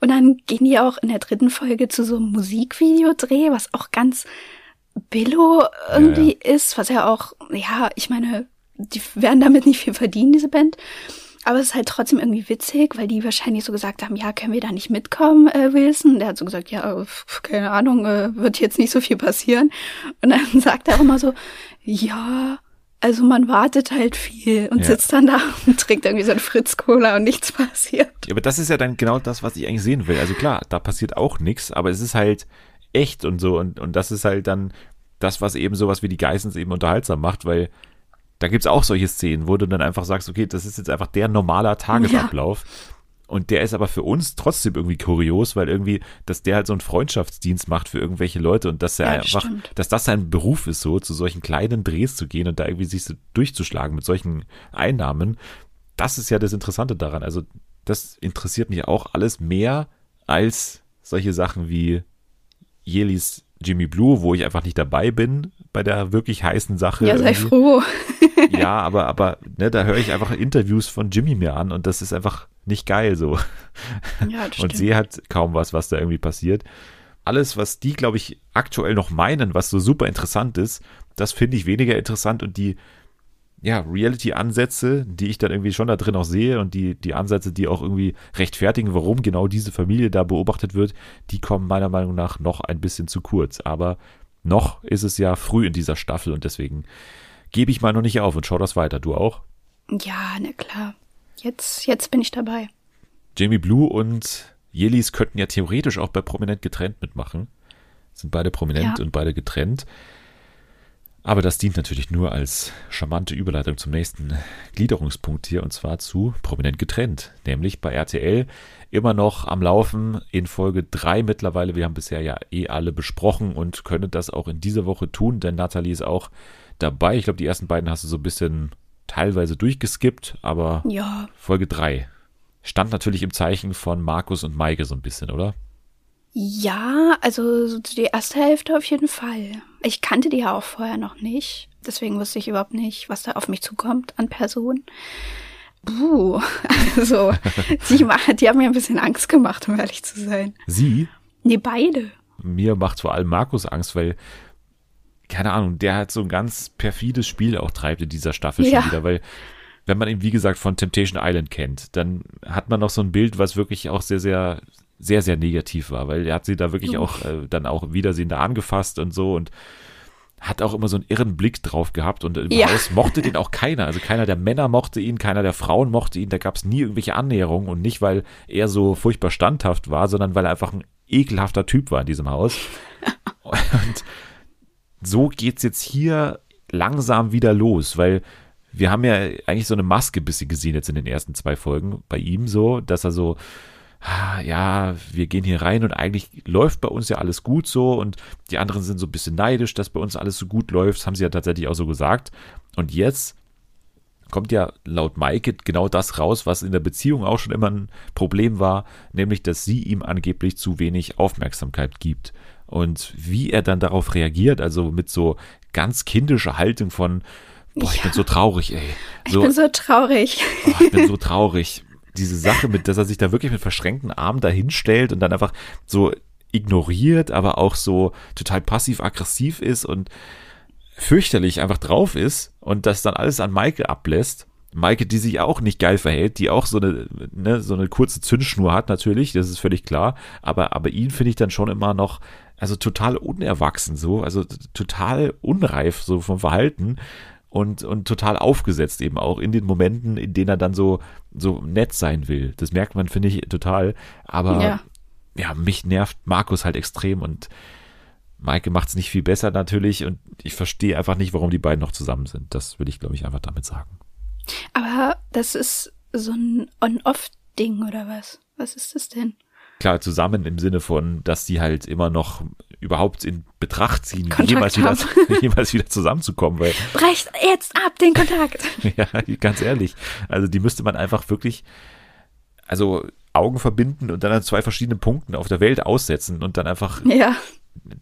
Und dann gehen die auch in der dritten Folge zu so einem Musikvideodreh, was auch ganz Billo irgendwie ja, ja. ist, was ja auch, ja, ich meine, die werden damit nicht viel verdienen, diese Band. Aber es ist halt trotzdem irgendwie witzig, weil die wahrscheinlich so gesagt haben, ja, können wir da nicht mitkommen, äh, Wilson? Der hat so gesagt, ja, keine Ahnung, äh, wird jetzt nicht so viel passieren. Und dann sagt er auch immer so, ja, Also man wartet halt viel und Ja. sitzt dann da und trinkt irgendwie so ein Fritz-Cola und nichts passiert. Ja, aber das ist ja dann genau das, was ich eigentlich sehen will. Also klar, da passiert auch nichts, aber es ist halt echt und so. Und, und das ist halt dann das, was eben sowas wie die Geissens eben unterhaltsam macht, weil da gibt's auch solche Szenen, wo du dann einfach sagst, okay, das ist jetzt einfach der normaler Tagesablauf. Und der ist aber für uns trotzdem irgendwie kurios, weil irgendwie, dass der halt so einen Freundschaftsdienst macht für irgendwelche Leute und dass er Ja, einfach, stimmt. dass das sein Beruf ist, so zu solchen kleinen Drehs zu gehen und da irgendwie sich so durchzuschlagen mit solchen Einnahmen. Das ist ja das Interessante daran. Also, das interessiert mich auch alles mehr als solche Sachen wie Jelis Jimmy Blue, wo ich einfach nicht dabei bin bei der wirklich heißen Sache. Ja, sei irgendwie. froh. Ja, aber, aber, ne, da höre ich einfach Interviews von Jimmy mir an und das ist einfach nicht geil so. Ja, das Und sehe halt kaum was, was da irgendwie passiert. Alles, was die, glaube ich, aktuell noch meinen, was so super interessant ist, das finde ich weniger interessant und die, ja, Reality-Ansätze, die ich dann irgendwie schon da drin auch sehe und die, die Ansätze, die auch irgendwie rechtfertigen, warum genau diese Familie da beobachtet wird, die kommen meiner Meinung nach noch ein bisschen zu kurz. Aber noch ist es ja früh in dieser Staffel und deswegen gebe ich mal noch nicht auf und schau das weiter. Du auch? Ja, na klar. Jetzt, jetzt bin ich dabei. Jamie Blue und Jelis könnten ja theoretisch auch bei Prominent getrennt mitmachen. Sind beide prominent Ja. und beide getrennt. Aber das dient natürlich nur als charmante Überleitung zum nächsten Gliederungspunkt hier und zwar zu Prominent getrennt. Nämlich bei RTL immer noch am Laufen in Folge 3 mittlerweile. Wir haben bisher ja eh alle besprochen und können das auch in dieser Woche tun, denn Nathalie ist auch dabei. Ich glaube, die ersten beiden hast du so ein bisschen teilweise durchgeskippt, aber Ja, Folge 3. Stand natürlich im Zeichen von Markus und Maike so ein bisschen, oder? Ja, also so die erste Hälfte auf jeden Fall. Ich kannte die ja auch vorher noch nicht. Deswegen wusste ich überhaupt nicht, was da auf mich zukommt an Personen. Buh, also die, die haben mir ein bisschen Angst gemacht, um ehrlich zu sein. Sie, Nee, beide. mir macht vor allem Markus Angst, weil, keine Ahnung, der halt so ein ganz perfides Spiel auch treibt in dieser Staffel Ja. schon wieder, weil wenn man ihn, wie gesagt, von Temptation Island kennt, dann hat man noch so ein Bild, was wirklich auch sehr, sehr, sehr, sehr negativ war, weil er hat sie da wirklich Uff. auch äh, dann auch Wiedersehen da angefasst und so und hat auch immer so einen irren Blick drauf gehabt und im Ja. Haus mochte den auch keiner. Also keiner der Männer mochte ihn, keiner der Frauen mochte ihn. Da gab es nie irgendwelche Annäherungen und nicht, weil er so furchtbar standhaft war, sondern weil er einfach ein ekelhafter Typ war in diesem Haus. Und so geht's jetzt hier langsam wieder los, weil wir haben ja eigentlich so eine Maske bisschen gesehen jetzt in den ersten zwei Folgen bei ihm so, dass er so, ja, wir gehen hier rein und eigentlich läuft bei uns ja alles gut so und die anderen sind so ein bisschen neidisch, dass bei uns alles so gut läuft. Das haben sie ja tatsächlich auch so gesagt. Und jetzt kommt ja laut Maike genau das raus, was in der Beziehung auch schon immer ein Problem war, nämlich, dass sie ihm angeblich zu wenig Aufmerksamkeit gibt. Und wie er dann darauf reagiert, also mit so ganz kindischer Haltung von, boah, ich Ja. bin so traurig, ey. Ich bin so traurig. Oh, ich bin so traurig. Diese Sache mit, dass er sich da wirklich mit verschränkten Armen dahinstellt und dann einfach so ignoriert, aber auch so total passiv-aggressiv ist und fürchterlich einfach drauf ist und das dann alles an Maike ablässt. Maike, die sich auch nicht geil verhält, die auch so eine, ne, so eine kurze Zündschnur hat, natürlich, das ist völlig klar. Aber, aber ihn finde ich dann schon immer noch, also total unerwachsen so, also total unreif so vom Verhalten und, und total aufgesetzt eben auch in den Momenten, in denen er dann so, so nett sein will. Das merkt man, finde ich, total. Aber Ja. ja, mich nervt Markus halt extrem und Maike macht es nicht viel besser natürlich und ich verstehe einfach nicht, warum die beiden noch zusammen sind. Das will ich, glaube ich, einfach damit sagen. Aber das ist so ein On-Off-Ding oder was? Was ist das denn? Klar, zusammen im Sinne von, dass die halt immer noch überhaupt in Betracht ziehen, Kontakt jemals wieder, jemals wieder zusammenzukommen, weil Brecht jetzt ab den Kontakt. ja, ganz ehrlich, also die müsste man einfach wirklich, also Augen verbinden und dann an zwei verschiedenen Punkten auf der Welt aussetzen und dann einfach Ja.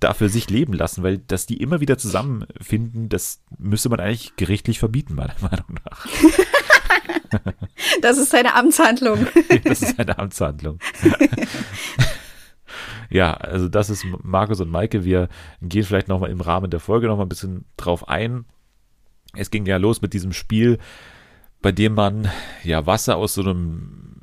dafür sich leben lassen, weil dass die immer wieder zusammenfinden, das müsste man eigentlich gerichtlich verbieten, meiner Meinung nach. Das ist seine Amtshandlung. Das ist eine Amtshandlung. ja, also das ist Markus und Maike. Wir gehen vielleicht nochmal im Rahmen der Folge nochmal ein bisschen drauf ein. Es ging ja los mit diesem Spiel, bei dem man ja Wasser aus so einem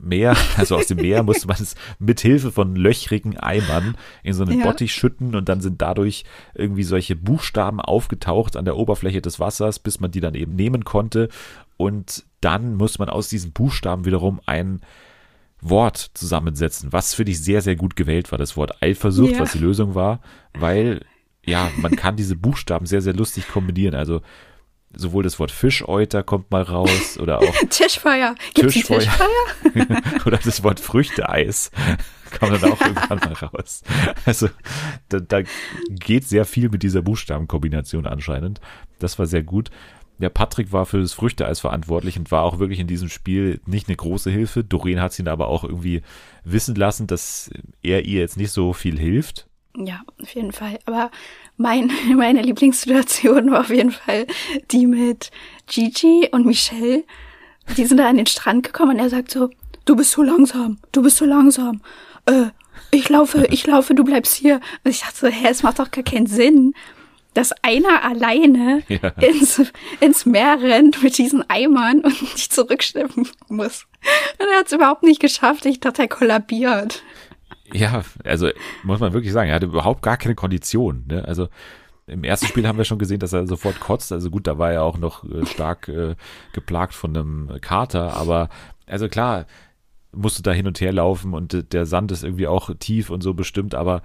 Meer, also aus dem Meer musste man es mit Hilfe von löchrigen Eimern in so einen ja. Bottich schütten und dann sind dadurch irgendwie solche Buchstaben aufgetaucht an der Oberfläche des Wassers, bis man die dann eben nehmen konnte und dann muss man aus diesen Buchstaben wiederum ein Wort zusammensetzen, was für dich sehr, sehr gut gewählt war, das Wort Eifersucht, ja. was die Lösung war, weil ja, man kann diese Buchstaben sehr, sehr lustig kombinieren. Also sowohl das Wort Fischeuter kommt mal raus oder auch Tischfeuer. Gibt's Tischfeuer. Tischfeuer? oder das Wort Früchteeis kommt dann auch irgendwann mal raus. Also da, da geht sehr viel mit dieser Buchstabenkombination anscheinend. Das war sehr gut. Der Patrick war für das Früchteeis verantwortlich und war auch wirklich in diesem Spiel nicht eine große Hilfe. Doreen hat ihn aber auch irgendwie wissen lassen, dass er ihr jetzt nicht so viel hilft. Ja, auf jeden Fall. Aber mein, meine Lieblingssituation war auf jeden Fall die mit Gigi und Michelle. Die sind da an den Strand gekommen und er sagt so, du bist so langsam, du bist so langsam. Äh, ich laufe, ich laufe, du bleibst hier. Und ich dachte so, hä, es macht doch gar keinen Sinn dass einer alleine ja. ins, ins Meer rennt mit diesen Eimern und nicht zurückschleppen muss. Und er hat es überhaupt nicht geschafft. Ich dachte, er kollabiert. Ja, also muss man wirklich sagen, er hatte überhaupt gar keine Kondition. Ne? Also im ersten Spiel haben wir schon gesehen, dass er sofort kotzt. Also gut, da war er auch noch äh, stark äh, geplagt von einem Kater. Aber also klar, musst du da hin und her laufen und der Sand ist irgendwie auch tief und so bestimmt. Aber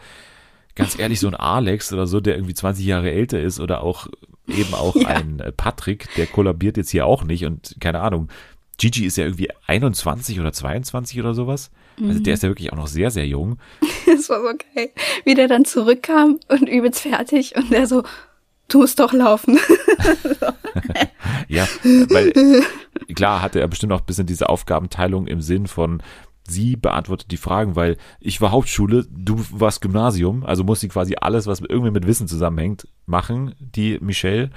ganz ehrlich, so ein Alex oder so, der irgendwie 20 Jahre älter ist oder auch eben auch ja. ein äh, Patrick, der kollabiert jetzt hier auch nicht und keine Ahnung. Gigi ist ja irgendwie 21 oder 22 oder sowas. Also der mhm. ist ja wirklich auch noch sehr, sehr jung. Das war so geil. Wie der dann zurückkam und übelst fertig und der so, du musst doch laufen. ja, weil klar hatte er bestimmt auch ein bisschen diese Aufgabenteilung im Sinn von, sie beantwortet die Fragen, weil ich war Hauptschule, du warst Gymnasium, also muss sie quasi alles, was irgendwie mit Wissen zusammenhängt, machen, die Michelle.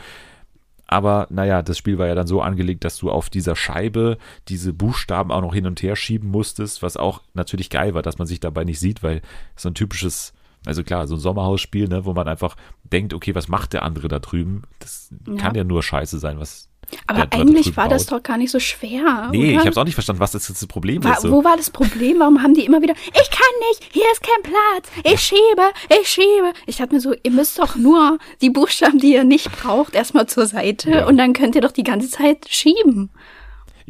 Aber naja, das Spiel war ja dann so angelegt, dass du auf dieser Scheibe diese Buchstaben auch noch hin und her schieben musstest, was auch natürlich geil war, dass man sich dabei nicht sieht, weil so ein typisches, also klar, so ein Sommerhausspiel, ne, wo man einfach denkt, okay, was macht der andere da drüben? Das ja. kann ja nur scheiße sein, was aber eigentlich war das doch gar nicht so schwer. Nee, oder? ich habe es auch nicht verstanden, was das jetzt das Problem war, ist. So. Wo war das Problem? Warum haben die immer wieder, ich kann nicht, hier ist kein Platz, ich schiebe, ich schiebe. Ich dachte mir so, ihr müsst doch nur die Buchstaben, die ihr nicht braucht, erstmal zur Seite ja. und dann könnt ihr doch die ganze Zeit schieben.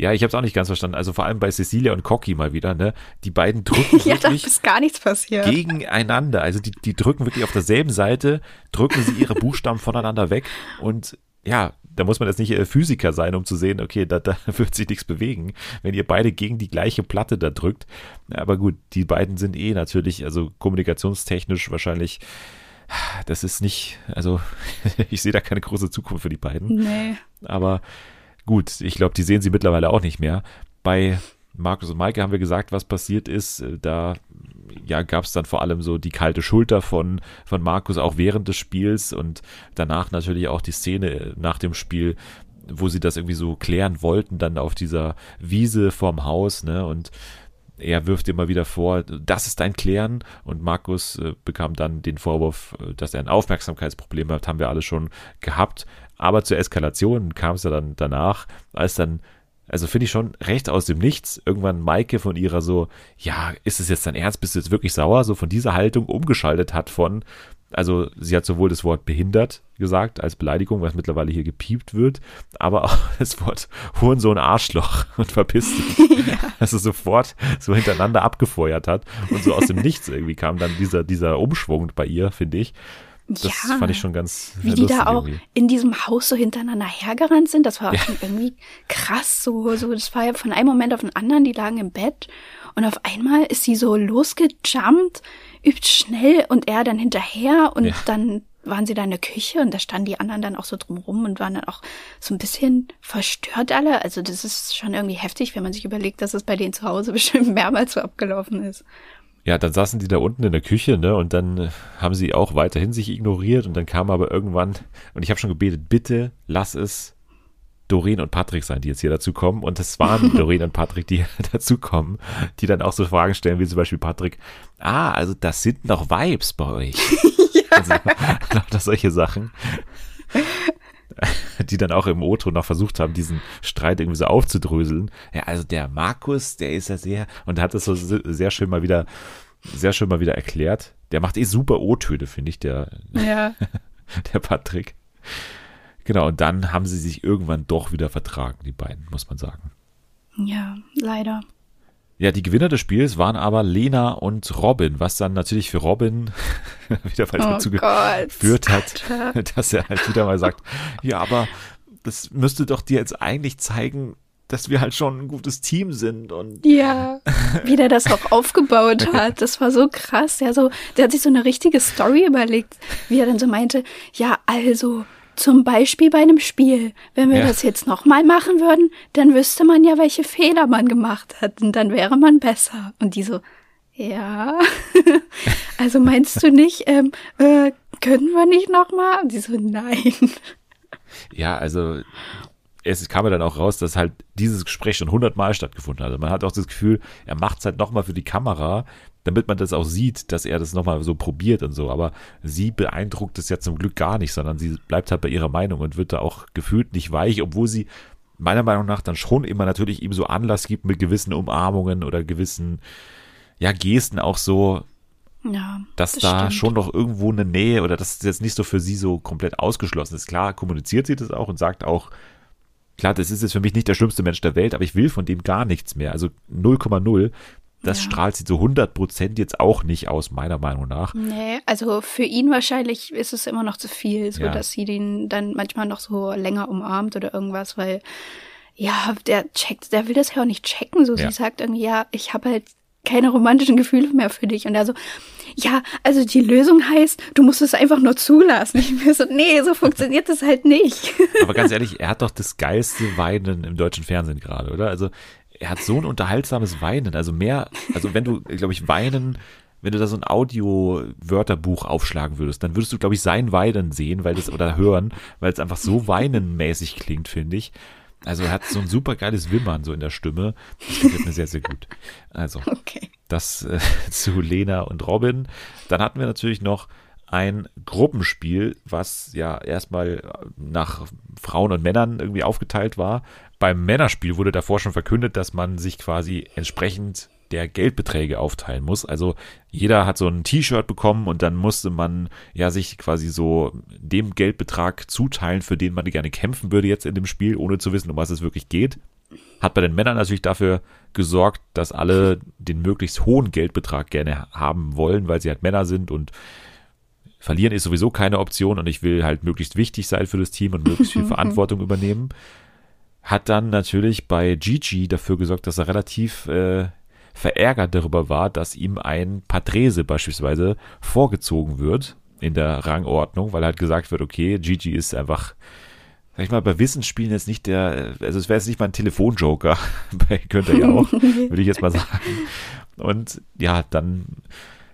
Ja, ich habe es auch nicht ganz verstanden. Also vor allem bei Cecilia und Cocky mal wieder, ne? Die beiden drücken ja, wirklich da ist gar nichts passiert. gegeneinander. Also die, die drücken wirklich auf derselben Seite, drücken sie ihre Buchstaben voneinander weg und ja, da muss man jetzt nicht äh, Physiker sein, um zu sehen, okay, da, da wird sich nichts bewegen, wenn ihr beide gegen die gleiche Platte da drückt. Aber gut, die beiden sind eh natürlich, also kommunikationstechnisch wahrscheinlich, das ist nicht, also ich sehe da keine große Zukunft für die beiden. Nee. Aber gut, ich glaube, die sehen sie mittlerweile auch nicht mehr. Bei Markus und Maike haben wir gesagt, was passiert ist. Da ja, gab es dann vor allem so die kalte Schulter von, von Markus auch während des Spiels und danach natürlich auch die Szene nach dem Spiel, wo sie das irgendwie so klären wollten, dann auf dieser Wiese vorm Haus, ne, und er wirft immer wieder vor, das ist ein Klären. Und Markus äh, bekam dann den Vorwurf, äh, dass er ein Aufmerksamkeitsproblem hat, haben wir alle schon gehabt, aber zur Eskalation kam es ja dann danach, als dann also finde ich schon recht aus dem Nichts. Irgendwann Maike von ihrer so, ja, ist es jetzt dein Ernst? Bist du jetzt wirklich sauer? So von dieser Haltung umgeschaltet hat von, also sie hat sowohl das Wort behindert gesagt als Beleidigung, was mittlerweile hier gepiept wird, aber auch das Wort Hurensohn Arschloch und verpisst dich. ja. Also sofort so hintereinander abgefeuert hat und so aus dem Nichts irgendwie kam dann dieser, dieser Umschwung bei ihr, finde ich. Das ja, fand ich schon ganz Wie die da auch irgendwie. in diesem Haus so hintereinander hergerannt sind, das war auch ja. schon irgendwie krass. So, so, das war ja von einem Moment auf den anderen, die lagen im Bett und auf einmal ist sie so losgejumpt, übt schnell und er dann hinterher und ja. dann waren sie da in der Küche und da standen die anderen dann auch so drumrum und waren dann auch so ein bisschen verstört alle. Also das ist schon irgendwie heftig, wenn man sich überlegt, dass es bei denen zu Hause bestimmt mehrmals so abgelaufen ist ja, dann saßen die da unten in der Küche, ne, und dann äh, haben sie auch weiterhin sich ignoriert und dann kam aber irgendwann, und ich habe schon gebetet, bitte lass es Doreen und Patrick sein, die jetzt hier dazu kommen. Und es waren Doreen und Patrick, die dazu kommen, die dann auch so Fragen stellen, wie zum Beispiel Patrick, ah, also das sind noch Vibes bei euch. ja. Also, lauter solche Sachen. Die dann auch im O-Ton noch versucht haben, diesen Streit irgendwie so aufzudröseln. Ja, also der Markus, der ist ja sehr, und hat das so sehr schön mal wieder, sehr schön mal wieder erklärt. Der macht eh super O-Töne, finde ich, der, Ja. der Patrick. Genau, und dann haben sie sich irgendwann doch wieder vertragen, die beiden, muss man sagen. Ja, leider. Ja, die Gewinner des Spiels waren aber Lena und Robin, was dann natürlich für Robin wieder Oh dazu Gott. geführt hat, dass er halt wieder mal sagt, ja, aber das müsste doch dir jetzt eigentlich zeigen, dass wir halt schon ein gutes Team sind und Ja, wie der das auch aufgebaut hat, das war so krass. Ja, so, der hat sich so eine richtige Story überlegt, wie er dann so meinte, ja, also zum Beispiel bei einem Spiel, wenn wir Ja. das jetzt nochmal machen würden, dann wüsste man ja, welche Fehler man gemacht hat und dann wäre man besser. Und die so, ja, also meinst du nicht, ähm, äh, können wir nicht nochmal? Und die so, nein. ja, also es kam ja dann auch raus, dass halt dieses Gespräch schon hundertmal stattgefunden hat. Und Man hat auch das Gefühl, er macht es halt nochmal für die Kamera, damit man das auch sieht, dass er das nochmal so probiert und so. Aber sie beeindruckt es ja zum Glück gar nicht, sondern sie bleibt halt bei ihrer Meinung und wird da auch gefühlt nicht weich, obwohl sie meiner Meinung nach dann schon immer natürlich ihm so Anlass gibt mit gewissen Umarmungen oder gewissen, ja, Gesten auch so, Ja, dass das da stimmt. schon noch irgendwo eine Nähe oder dass es jetzt nicht so für sie so komplett ausgeschlossen ist. Klar, kommuniziert sie das auch und sagt auch, klar, das ist jetzt für mich nicht der schlimmste Mensch der Welt, aber ich will von dem gar nichts mehr. Also 0,0. Das Ja. strahlt sie zu 100 Prozent jetzt auch nicht aus, meiner Meinung nach. Nee, also für ihn wahrscheinlich ist es immer noch zu viel, so Ja. dass sie den dann manchmal noch so länger umarmt oder irgendwas, weil ja, der checkt, der will das ja auch nicht checken. So, Ja. sie sagt irgendwie, ja, ich habe halt keine romantischen Gefühle mehr für dich. Und er so, ja, also die Lösung heißt, du musst es einfach nur zulassen. Ich mir so, nee, so funktioniert das halt nicht. Aber ganz ehrlich, er hat doch das geilste Weinen im deutschen Fernsehen gerade, oder? Also er hat so ein unterhaltsames Weinen. Also mehr, also wenn du, glaube ich, Weinen, wenn du da so ein Audio-Wörterbuch aufschlagen würdest, dann würdest du, glaube ich, sein Weinen sehen, weil das, oder hören, weil es einfach so weinenmäßig klingt, finde ich. Also er hat so ein super geiles Wimmern so in der Stimme. Das gefällt mir sehr, sehr gut. Also, Okay. das äh, zu Lena und Robin. Dann hatten wir natürlich noch ein Gruppenspiel, was ja erstmal nach Frauen und Männern irgendwie aufgeteilt war. Beim Männerspiel wurde davor schon verkündet, dass man sich quasi entsprechend der Geldbeträge aufteilen muss. Also jeder hat so ein T-Shirt bekommen und dann musste man ja sich quasi so dem Geldbetrag zuteilen, für den man gerne kämpfen würde jetzt in dem Spiel, ohne zu wissen, um was es wirklich geht hat bei den Männern natürlich dafür gesorgt, dass alle den möglichst hohen Geldbetrag gerne haben wollen, weil sie halt Männer sind und verlieren ist sowieso keine Option und ich will halt möglichst wichtig sein für das Team und möglichst viel Verantwortung übernehmen. Hat dann natürlich bei Gigi dafür gesorgt, dass er relativ äh, verärgert darüber war, dass ihm ein Patrese beispielsweise vorgezogen wird in der Rangordnung, weil halt gesagt wird, okay, Gigi ist einfach sag ich mal, bei Wissensspielen jetzt nicht der, also es wäre jetzt nicht mal ein Telefonjoker, könnte er ja auch, würde ich jetzt mal sagen. Und ja, dann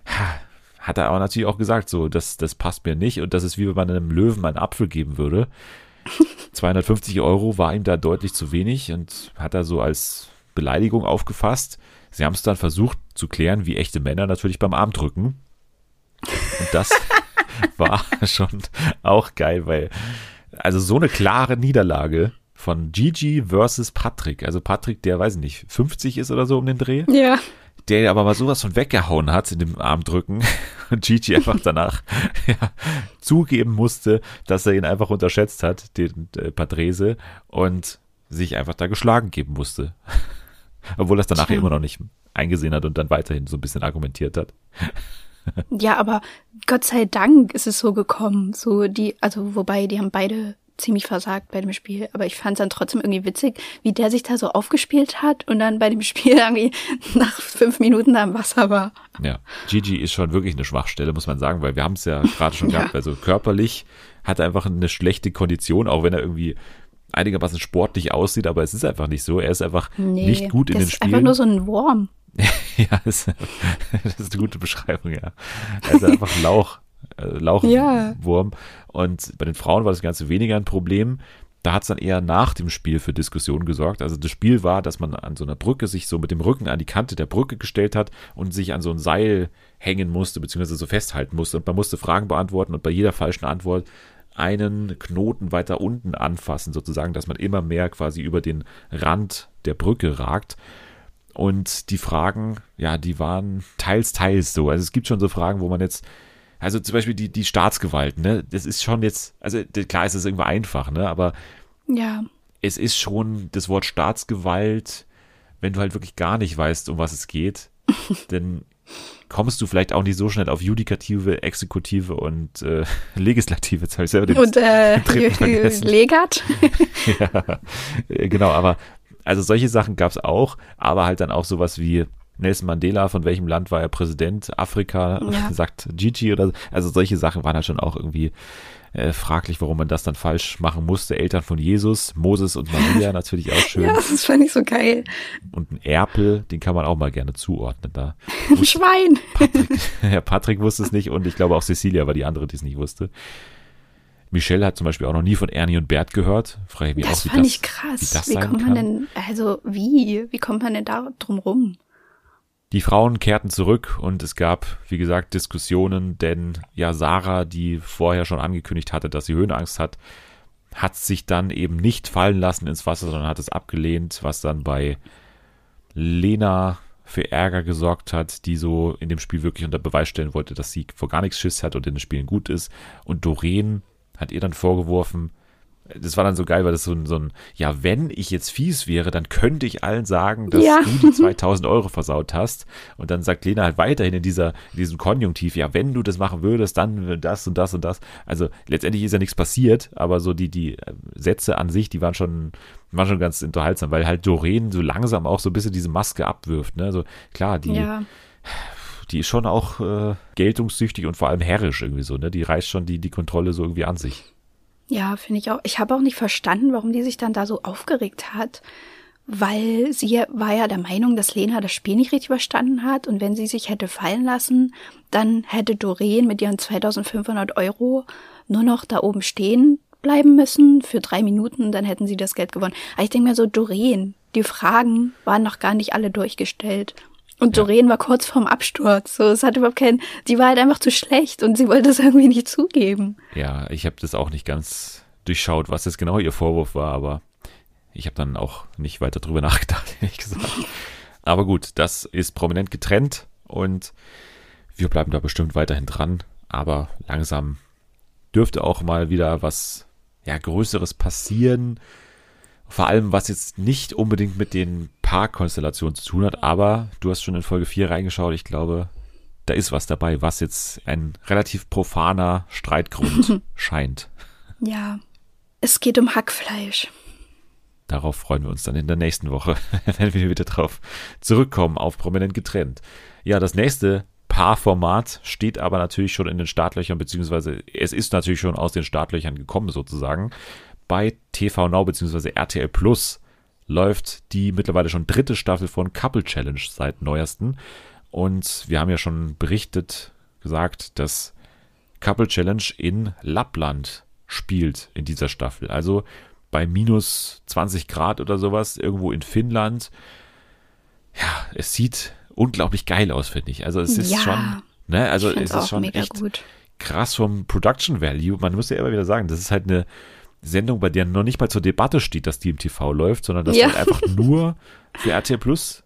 ha, hat er aber natürlich auch gesagt, so, das, das passt mir nicht und das ist wie wenn man einem Löwen einen Apfel geben würde. 250 Euro war ihm da deutlich zu wenig und hat er so als Beleidigung aufgefasst. Sie haben es dann versucht zu klären, wie echte Männer natürlich beim Armdrücken. Und das war schon auch geil, weil also so eine klare Niederlage von Gigi versus Patrick. Also Patrick, der weiß ich nicht, 50 ist oder so um den Dreh, Ja. Der aber mal sowas von weggehauen hat in dem Armdrücken und Gigi einfach danach ja, zugeben musste, dass er ihn einfach unterschätzt hat, den äh, Patrese, und sich einfach da geschlagen geben musste. Obwohl er es danach Tja. immer noch nicht eingesehen hat und dann weiterhin so ein bisschen argumentiert hat. Ja, aber Gott sei Dank ist es so gekommen. So die, also wobei die haben beide ziemlich versagt bei dem Spiel, aber ich fand es dann trotzdem irgendwie witzig, wie der sich da so aufgespielt hat und dann bei dem Spiel irgendwie nach fünf Minuten da im Wasser war. Ja, Gigi ist schon wirklich eine Schwachstelle, muss man sagen, weil wir haben es ja gerade schon Ja. gehabt. Also körperlich hat er einfach eine schlechte Kondition, auch wenn er irgendwie einigermaßen sportlich aussieht, aber es ist einfach nicht so. Er ist einfach nicht gut in das den ist Spielen. einfach nur so ein Wurm. ja, das, das ist eine gute Beschreibung, ja. Er ist einfach ein Lauch, äh, Ja. Lauchwurm. Und bei den Frauen war das Ganze weniger ein Problem. Da hat es dann eher nach dem Spiel für Diskussionen gesorgt. Also das Spiel war, dass man an so einer Brücke sich so mit dem Rücken an die Kante der Brücke gestellt hat und sich an so ein Seil hängen musste, beziehungsweise so festhalten musste. Und man musste Fragen beantworten und bei jeder falschen Antwort einen Knoten weiter unten anfassen, sozusagen, dass man immer mehr quasi über den Rand der Brücke ragt. Und die Fragen, ja, die waren teils, teils so. Also es gibt schon so Fragen, wo man jetzt, also zum Beispiel die, die Staatsgewalt, ne, das ist schon jetzt, also klar ist es irgendwie einfach, ne, aber ja. es ist schon das Wort Staatsgewalt, wenn du halt wirklich gar nicht weißt, um was es geht, dann kommst du vielleicht auch nicht so schnell auf Judikative, Exekutive und äh, Legislative. Jetzt habe ich selber den, und, äh, den Legat. ja, äh, genau, aber also solche Sachen gab es auch, aber halt dann auch sowas wie Nelson Mandela, von welchem Land war er Präsident? Afrika, ja. sagt Gigi oder so. Also solche Sachen waren halt schon auch irgendwie äh, fraglich, warum man das dann falsch machen musste. Eltern von Jesus, Moses und Maria natürlich auch schön. ja, das fand ich so geil. Und ein Erpel, den kann man auch mal gerne zuordnen da. Ein Schwein. Patrick, ja, Patrick wusste es nicht und ich glaube auch Cecilia war die andere, die es nicht wusste. Michelle hat zum Beispiel auch noch nie von Ernie und Bert gehört. Frage ich mich das auch, wie fand das, ich krass. Wie, das wie kommt kann. man denn, also wie? Wie kommt man denn da drum rum? Die Frauen kehrten zurück und es gab, wie gesagt, Diskussionen, denn ja, Sarah, die vorher schon angekündigt hatte, dass sie Höhenangst hat, hat sich dann eben nicht fallen lassen ins Wasser, sondern hat es abgelehnt, was dann bei Lena für Ärger gesorgt hat, die so in dem Spiel wirklich unter Beweis stellen wollte, dass sie vor gar nichts Schiss hat und in den Spielen gut ist. Und Doreen hat ihr dann vorgeworfen, das war dann so geil, weil das so ein, so ein, ja, wenn ich jetzt fies wäre, dann könnte ich allen sagen, dass Ja. du die 2000 Euro versaut hast. Und dann sagt Lena halt weiterhin in dieser, in diesem Konjunktiv, ja, wenn du das machen würdest, dann das und das und das. Also letztendlich ist ja nichts passiert, aber so die, die äh, Sätze an sich, die waren schon, waren schon ganz unterhaltsam, weil halt Doreen so langsam auch so ein bisschen diese Maske abwirft, ne? Also klar, die, Ja. die ist schon auch äh, geltungssüchtig und vor allem herrisch irgendwie so, ne? Die reißt schon die, die Kontrolle so irgendwie an sich. Ja, finde ich auch. Ich habe auch nicht verstanden, warum die sich dann da so aufgeregt hat, weil sie war ja der Meinung, dass Lena das Spiel nicht richtig verstanden hat und wenn sie sich hätte fallen lassen, dann hätte Doreen mit ihren 2500 Euro nur noch da oben stehen bleiben müssen für drei Minuten, dann hätten sie das Geld gewonnen. Aber ich denke mir so, Doreen, die Fragen waren noch gar nicht alle durchgestellt. Und Ja. Doreen war kurz vorm Absturz. So, es hat überhaupt keinen, die war halt einfach zu schlecht und sie wollte es irgendwie nicht zugeben. Ja, ich habe das auch nicht ganz durchschaut, was jetzt genau ihr Vorwurf war, aber ich habe dann auch nicht weiter drüber nachgedacht, ehrlich gesagt. Aber gut, das ist prominent getrennt und wir bleiben da bestimmt weiterhin dran, aber langsam dürfte auch mal wieder was ja größeres passieren. Vor allem, was jetzt nicht unbedingt mit den Paarkonstellationen zu tun hat, aber du hast schon in Folge 4 reingeschaut, ich glaube, da ist was dabei, was jetzt ein relativ profaner Streitgrund scheint. Ja. Es geht um Hackfleisch. Darauf freuen wir uns dann in der nächsten Woche, wenn wir wieder drauf zurückkommen, auf prominent getrennt. Ja, das nächste Paarformat steht aber natürlich schon in den Startlöchern, beziehungsweise es ist natürlich schon aus den Startlöchern gekommen sozusagen. Bei TV Now beziehungsweise RTL Plus läuft die mittlerweile schon dritte Staffel von Couple Challenge seit neuesten. Und wir haben ja schon berichtet, gesagt, dass Couple Challenge in Lappland spielt in dieser Staffel. Also bei minus 20 Grad oder sowas, irgendwo in Finnland. Ja, es sieht unglaublich geil aus, finde ich. Also es ist ja, schon, ne, also es ist schon echt gut. krass vom Production Value. Man muss ja immer wieder sagen, das ist halt eine Sendung, bei der noch nicht mal zur Debatte steht, dass die im TV läuft, sondern dass Ja. die halt einfach nur für RTL Plus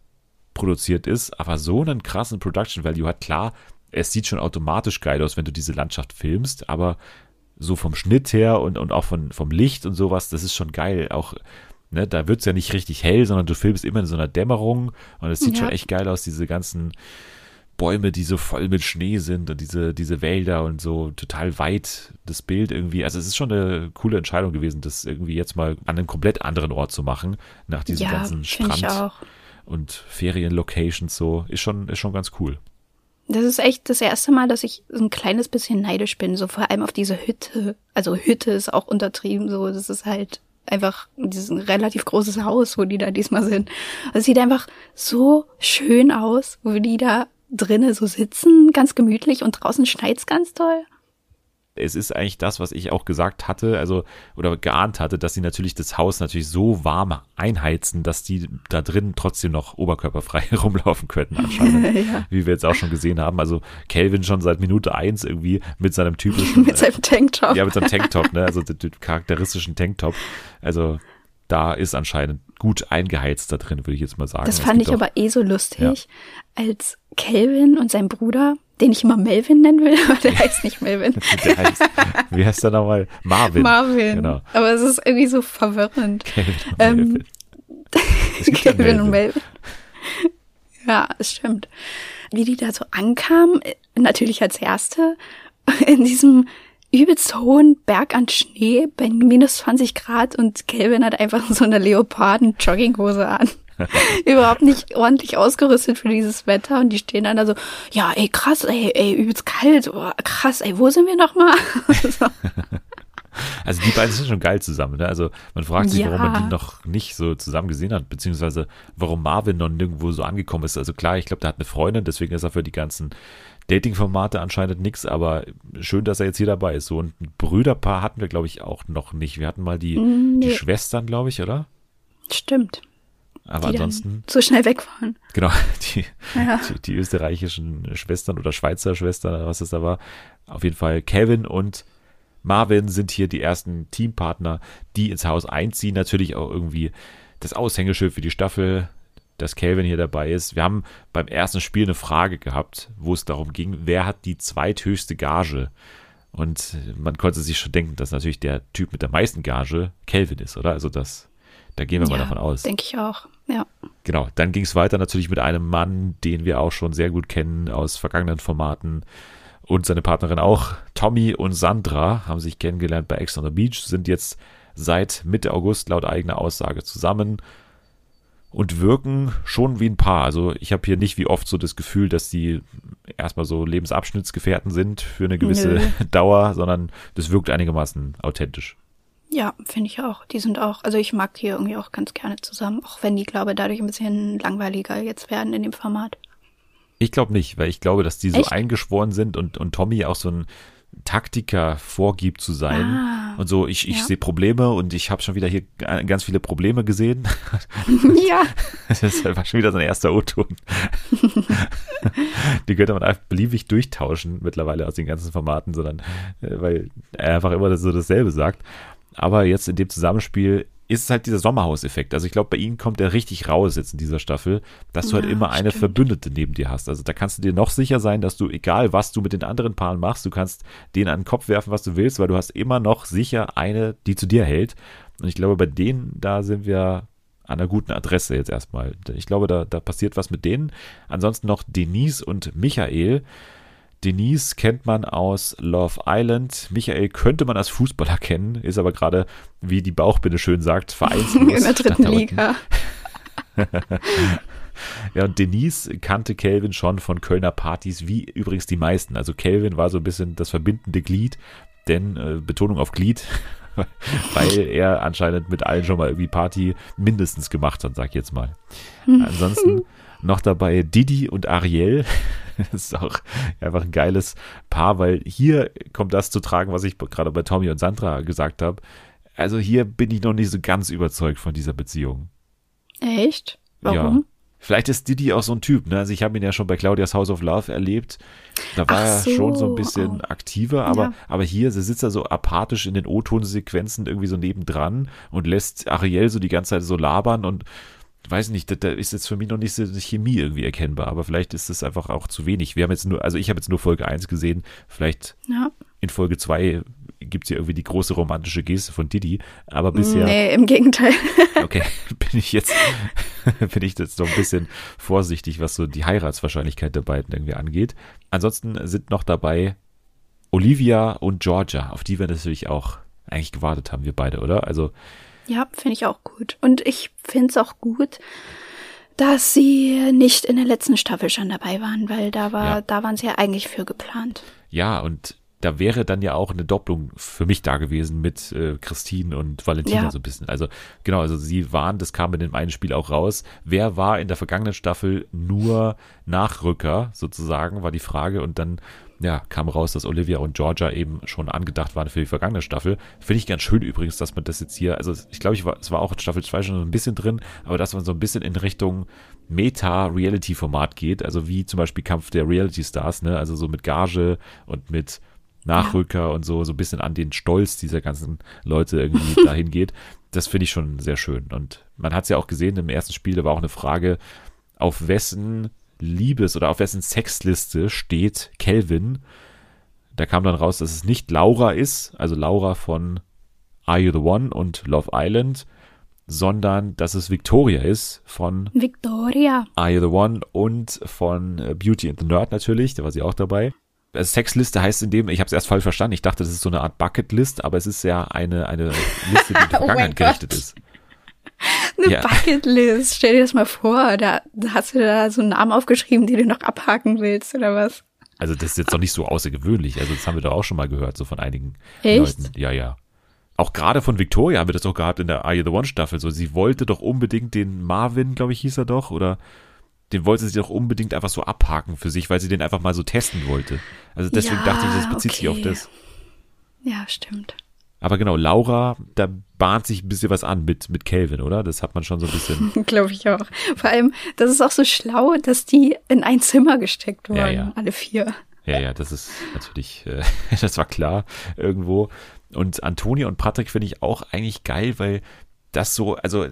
produziert ist, aber so einen krassen Production Value hat. Klar, es sieht schon automatisch geil aus, wenn du diese Landschaft filmst, aber so vom Schnitt her und, und auch von, vom Licht und sowas, das ist schon geil. Auch, ne, da wird's ja nicht richtig hell, sondern du filmst immer in so einer Dämmerung und es sieht Ja. schon echt geil aus, diese ganzen Bäume, die so voll mit Schnee sind und diese, diese Wälder und so total weit das Bild irgendwie. Also es ist schon eine coole Entscheidung gewesen, das irgendwie jetzt mal an einem komplett anderen Ort zu machen, nach diesem Ja, ganzen Strand auch. und Ferienlocations so. Ist schon, ist schon ganz cool. Das ist echt das erste Mal, dass ich so ein kleines bisschen neidisch bin, so vor allem auf diese Hütte. Also Hütte ist auch untertrieben, so das ist halt einfach dieses relativ großes Haus, wo die da diesmal sind. Es sieht einfach so schön aus, wo die da drinnen so sitzen, ganz gemütlich und draußen schneit's ganz toll. es ist eigentlich das, was ich auch gesagt hatte, also oder geahnt hatte, dass sie natürlich das Haus natürlich so warm einheizen, dass die da drin trotzdem noch oberkörperfrei rumlaufen könnten anscheinend, ja. wie wir jetzt auch schon gesehen haben. Also Kelvin schon seit Minute eins irgendwie mit seinem typischen mit seinem Tanktop, ja mit seinem Tanktop, ne, also dem charakteristischen Tanktop. Also da ist anscheinend gut eingeheizt da drin, würde ich jetzt mal sagen. Das fand ich aber eh so lustig, ja. als Kelvin und sein Bruder den ich immer Melvin nennen will, aber der heißt nicht Melvin. der heißt, wie heißt der nochmal? Marvin. Marvin. Genau. Aber es ist irgendwie so verwirrend. Kevin und ähm, Melvin. Und Melvin. Ja, es stimmt. Wie die da so ankamen, natürlich als Erste, in diesem übelst hohen Berg an Schnee bei minus 20 Grad und Kelvin hat einfach so eine Leoparden-Jogginghose an. überhaupt nicht ordentlich ausgerüstet für dieses Wetter und die stehen dann da so, ja, ey, krass, ey, ey, übelst kalt, oh, krass, ey, wo sind wir nochmal? so. Also die beiden sind schon geil zusammen. Ne? Also man fragt sich, ja. warum man die noch nicht so zusammen gesehen hat, beziehungsweise warum Marvin noch nirgendwo so angekommen ist. Also klar, ich glaube, der hat eine Freundin, deswegen ist er für die ganzen Dating-Formate anscheinend nichts, aber schön, dass er jetzt hier dabei ist. So ein Brüderpaar hatten wir, glaube ich, auch noch nicht. Wir hatten mal die, nee. die Schwestern, glaube ich, oder? Stimmt. Aber die ansonsten. So schnell wegfahren. Genau, die, ja. die, die, österreichischen Schwestern oder Schweizer Schwestern, was es da war. Auf jeden Fall Kevin und Marvin sind hier die ersten Teampartner, die ins Haus einziehen. Natürlich auch irgendwie das Aushängeschild für die Staffel, dass Calvin hier dabei ist. Wir haben beim ersten Spiel eine Frage gehabt, wo es darum ging, wer hat die zweithöchste Gage? Und man konnte sich schon denken, dass natürlich der Typ mit der meisten Gage Calvin ist, oder? Also das da gehen wir ja, mal davon aus. Denke ich auch, ja. Genau, dann ging es weiter natürlich mit einem Mann, den wir auch schon sehr gut kennen aus vergangenen Formaten und seine Partnerin auch. Tommy und Sandra haben sich kennengelernt bei Ex on the Beach, sind jetzt seit Mitte August laut eigener Aussage zusammen und wirken schon wie ein Paar. Also ich habe hier nicht wie oft so das Gefühl, dass die erstmal so Lebensabschnittsgefährten sind für eine gewisse Nö. Dauer, sondern das wirkt einigermaßen authentisch. Ja, finde ich auch. Die sind auch, also ich mag die irgendwie auch ganz gerne zusammen, auch wenn die, glaube dadurch ein bisschen langweiliger jetzt werden in dem Format. Ich glaube nicht, weil ich glaube, dass die so Echt? eingeschworen sind und, und Tommy auch so ein Taktiker vorgibt zu sein. Ah, und so, ich, ich ja. sehe Probleme und ich habe schon wieder hier ganz viele Probleme gesehen. Ja. Das war schon wieder sein erster O-Ton. die könnte man einfach beliebig durchtauschen mittlerweile aus den ganzen Formaten, sondern äh, weil er einfach immer so dasselbe sagt. Aber jetzt in dem Zusammenspiel ist es halt dieser Sommerhauseffekt. Also ich glaube, bei ihnen kommt er richtig raus jetzt in dieser Staffel, dass du halt ja, halt immer stimmt. eine Verbündete neben dir hast. Also da kannst du dir noch sicher sein, dass du, egal was du mit den anderen Paaren machst, du kannst denen an den Kopf werfen, was du willst, weil du hast immer noch sicher eine, die zu dir hält. Und ich glaube, bei denen, da sind wir an einer guten Adresse jetzt erstmal. Ich glaube, da, da passiert was mit denen. Ansonsten noch Denise und Michael. Denise kennt man aus Love Island. Michael könnte man als Fußballer kennen, ist aber gerade, wie die Bauchbinde schön sagt, vereinslos. In der dritten Liga. ja, und Denise kannte Kelvin schon von Kölner Partys, wie übrigens die meisten. Also Kelvin war so ein bisschen das verbindende Glied, denn äh, Betonung auf Glied, weil er anscheinend mit allen schon mal irgendwie Party mindestens gemacht hat, sag ich jetzt mal. Ansonsten noch dabei Didi und Ariel. Das ist auch einfach ein geiles Paar, weil hier kommt das zu tragen, was ich gerade bei Tommy und Sandra gesagt habe. Also hier bin ich noch nicht so ganz überzeugt von dieser Beziehung. Echt? Warum? Ja. Vielleicht ist Didi auch so ein Typ, ne? Also ich habe ihn ja schon bei Claudias House of Love erlebt. Da war er so. schon so ein bisschen aktiver, aber, ja. aber hier, sie sitzt er so apathisch in den O-Ton-Sequenzen irgendwie so nebendran und lässt Ariel so die ganze Zeit so labern und weiß nicht, da, ist jetzt für mich noch nicht so eine Chemie irgendwie erkennbar, aber vielleicht ist es einfach auch zu wenig. Wir haben jetzt nur, also ich habe jetzt nur Folge 1 gesehen, vielleicht ja. in Folge 2 gibt es ja irgendwie die große romantische Geste von Didi, aber bisher. Nee, im Gegenteil. okay, bin ich jetzt, bin ich jetzt noch ein bisschen vorsichtig, was so die Heiratswahrscheinlichkeit der beiden irgendwie angeht. Ansonsten sind noch dabei Olivia und Georgia, auf die wir natürlich auch eigentlich gewartet haben, wir beide, oder? Also ja, finde ich auch gut. Und ich finde es auch gut, dass sie nicht in der letzten Staffel schon dabei waren, weil da war, ja. da waren sie ja eigentlich für geplant. Ja, und da wäre dann ja auch eine Doppelung für mich da gewesen mit äh, Christine und Valentina ja. so ein bisschen. Also genau, also sie waren, das kam in dem einen Spiel auch raus. Wer war in der vergangenen Staffel nur Nachrücker sozusagen, war die Frage. Und dann ja, kam raus, dass Olivia und Georgia eben schon angedacht waren für die vergangene Staffel. Finde ich ganz schön übrigens, dass man das jetzt hier, also ich glaube, ich war, es war auch in Staffel 2 schon so ein bisschen drin, aber dass man so ein bisschen in Richtung Meta-Reality-Format geht, also wie zum Beispiel Kampf der Reality-Stars, ne, also so mit Gage und mit Nachrücker ja. und so, so ein bisschen an den Stolz dieser ganzen Leute irgendwie dahin geht. Das finde ich schon sehr schön. Und man hat es ja auch gesehen, im ersten Spiel, da war auch eine Frage, auf wessen Liebes- oder auf wessen Sexliste steht Kelvin. Da kam dann raus, dass es nicht Laura ist, also Laura von Are You the One und Love Island, sondern dass es Victoria ist von Victoria. Are You the One und von äh, Beauty and the Nerd natürlich, da war sie auch dabei. Äh, Sexliste heißt in dem, ich habe es erst falsch verstanden, ich dachte, das ist so eine Art Bucketlist, aber es ist ja eine, eine Liste, die in die oh Vergangenheit oh gerichtet ist. Eine ja. Bucketlist, stell dir das mal vor, da hast du da so einen Namen aufgeschrieben, den du noch abhaken willst, oder was? Also das ist jetzt doch nicht so außergewöhnlich, also das haben wir doch auch schon mal gehört, so von einigen Echt? Leuten. Ja, ja. Auch gerade von Victoria haben wir das doch gehabt in der Are You the One Staffel, so sie wollte doch unbedingt den Marvin, glaube ich, hieß er doch, oder den wollte sie doch unbedingt einfach so abhaken für sich, weil sie den einfach mal so testen wollte. Also deswegen ja, dachte ich, das bezieht okay. sich auf das. Ja, stimmt. Aber genau, Laura, da bahnt sich ein bisschen was an mit, mit Calvin, oder? Das hat man schon so ein bisschen. Glaube ich auch. Vor allem, das ist auch so schlau, dass die in ein Zimmer gesteckt wurden, ja, ja. alle vier. Ja, ja, das ist natürlich, äh, das war klar irgendwo. Und Antonia und Patrick finde ich auch eigentlich geil, weil das so, also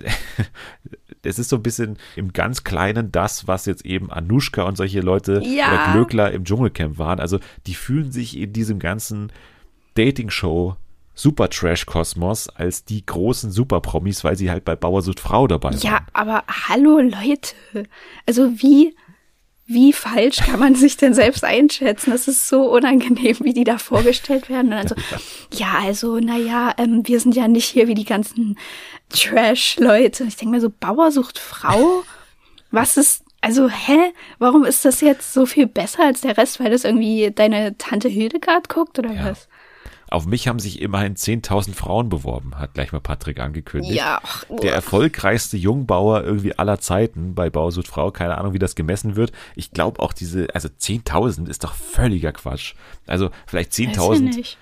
es ist so ein bisschen im ganz Kleinen das, was jetzt eben Anushka und solche Leute ja. oder Glöckler im Dschungelcamp waren. Also die fühlen sich in diesem ganzen Dating-Show Super Trash-Kosmos als die großen Super-Promis, weil sie halt bei Bauersucht Frau dabei waren. Ja, aber hallo Leute. Also wie, wie falsch kann man sich denn selbst einschätzen? Das ist so unangenehm, wie die da vorgestellt werden. Und also, ja, also, naja, ähm, wir sind ja nicht hier wie die ganzen Trash-Leute. Ich denke mir so, Bauersucht Frau? Was ist, also, hä? Warum ist das jetzt so viel besser als der Rest, weil das irgendwie deine Tante Hildegard guckt oder ja. was? Auf mich haben sich immerhin 10.000 Frauen beworben, hat gleich mal Patrick angekündigt. Ja. Der erfolgreichste Jungbauer irgendwie aller Zeiten bei Bausud Frau. Keine Ahnung, wie das gemessen wird. Ich glaube auch diese, also 10.000 ist doch völliger Quatsch. Also vielleicht 10.000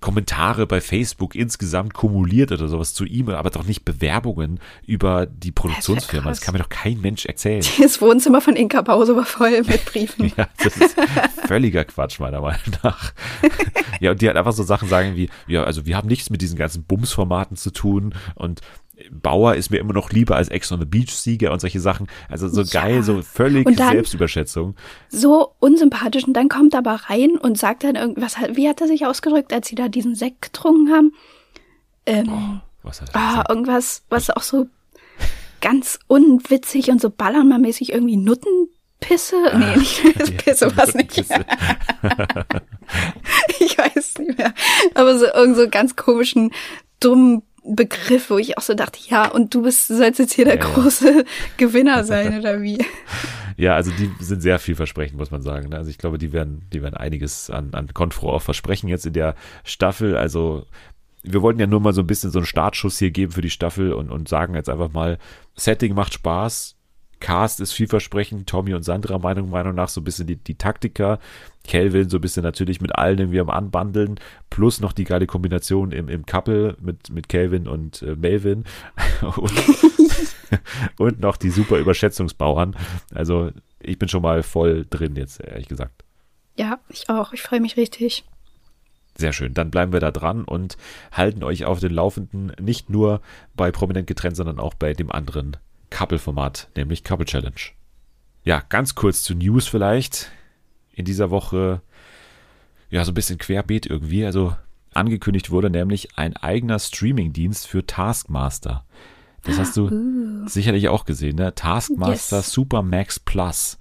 Kommentare bei Facebook insgesamt kumuliert oder sowas zu ihm, aber doch nicht Bewerbungen über die Produktionsfirma. Das, das kann mir doch kein Mensch erzählen. Das Wohnzimmer von Inka Pause war voll mit Briefen. ja, das ist völliger Quatsch, meiner Meinung nach. ja, und die halt einfach so Sachen sagen wie, ja, also wir haben nichts mit diesen ganzen Bums-Formaten zu tun und Bauer ist mir immer noch lieber als Ex on the Beach Sieger und solche Sachen. Also so ja. geil, so völlig Selbstüberschätzung. So unsympathisch und dann kommt er aber rein und sagt dann irgendwas, wie hat er sich ausgedrückt, als sie da diesen Sekt getrunken haben? Ähm, oh, was hat er ah, irgendwas, was auch so ganz unwitzig und so ballernmäßig irgendwie Nuttenpisse? Ah, nee, nicht Pisse, ja, was nicht. ich weiß nicht mehr. Aber so irgend so ganz komischen, dummen Begriff, wo ich auch so dachte, ja, und du bist, sollst jetzt hier der ja, große ja. Gewinner sein, oder wie? Ja, also die sind sehr vielversprechend, muss man sagen. Ne? Also ich glaube, die werden, die werden einiges an, an Konfro auch versprechen jetzt in der Staffel. Also wir wollten ja nur mal so ein bisschen so einen Startschuss hier geben für die Staffel und, und sagen jetzt einfach mal, Setting macht Spaß, Cast ist vielversprechend, Tommy und Sandra Meinung, Meinung nach so ein bisschen die, die Taktiker, Kelvin so ein bisschen natürlich mit allen irgendwie am Anbandeln, plus noch die geile Kombination im, im Couple mit, mit Kelvin und äh, Melvin und, und noch die super Überschätzungsbauern. Also ich bin schon mal voll drin jetzt, ehrlich gesagt. Ja, ich auch. Ich freue mich richtig. Sehr schön. Dann bleiben wir da dran und halten euch auf den Laufenden, nicht nur bei Prominent getrennt, sondern auch bei dem anderen Couple-Format, nämlich Couple Challenge. Ja, ganz kurz zu News vielleicht. In dieser Woche, ja, so ein bisschen querbeet irgendwie. Also angekündigt wurde nämlich ein eigener Streaming-Dienst für Taskmaster. Das hast du uh. sicherlich auch gesehen, ne? Taskmaster yes. Super Max Plus.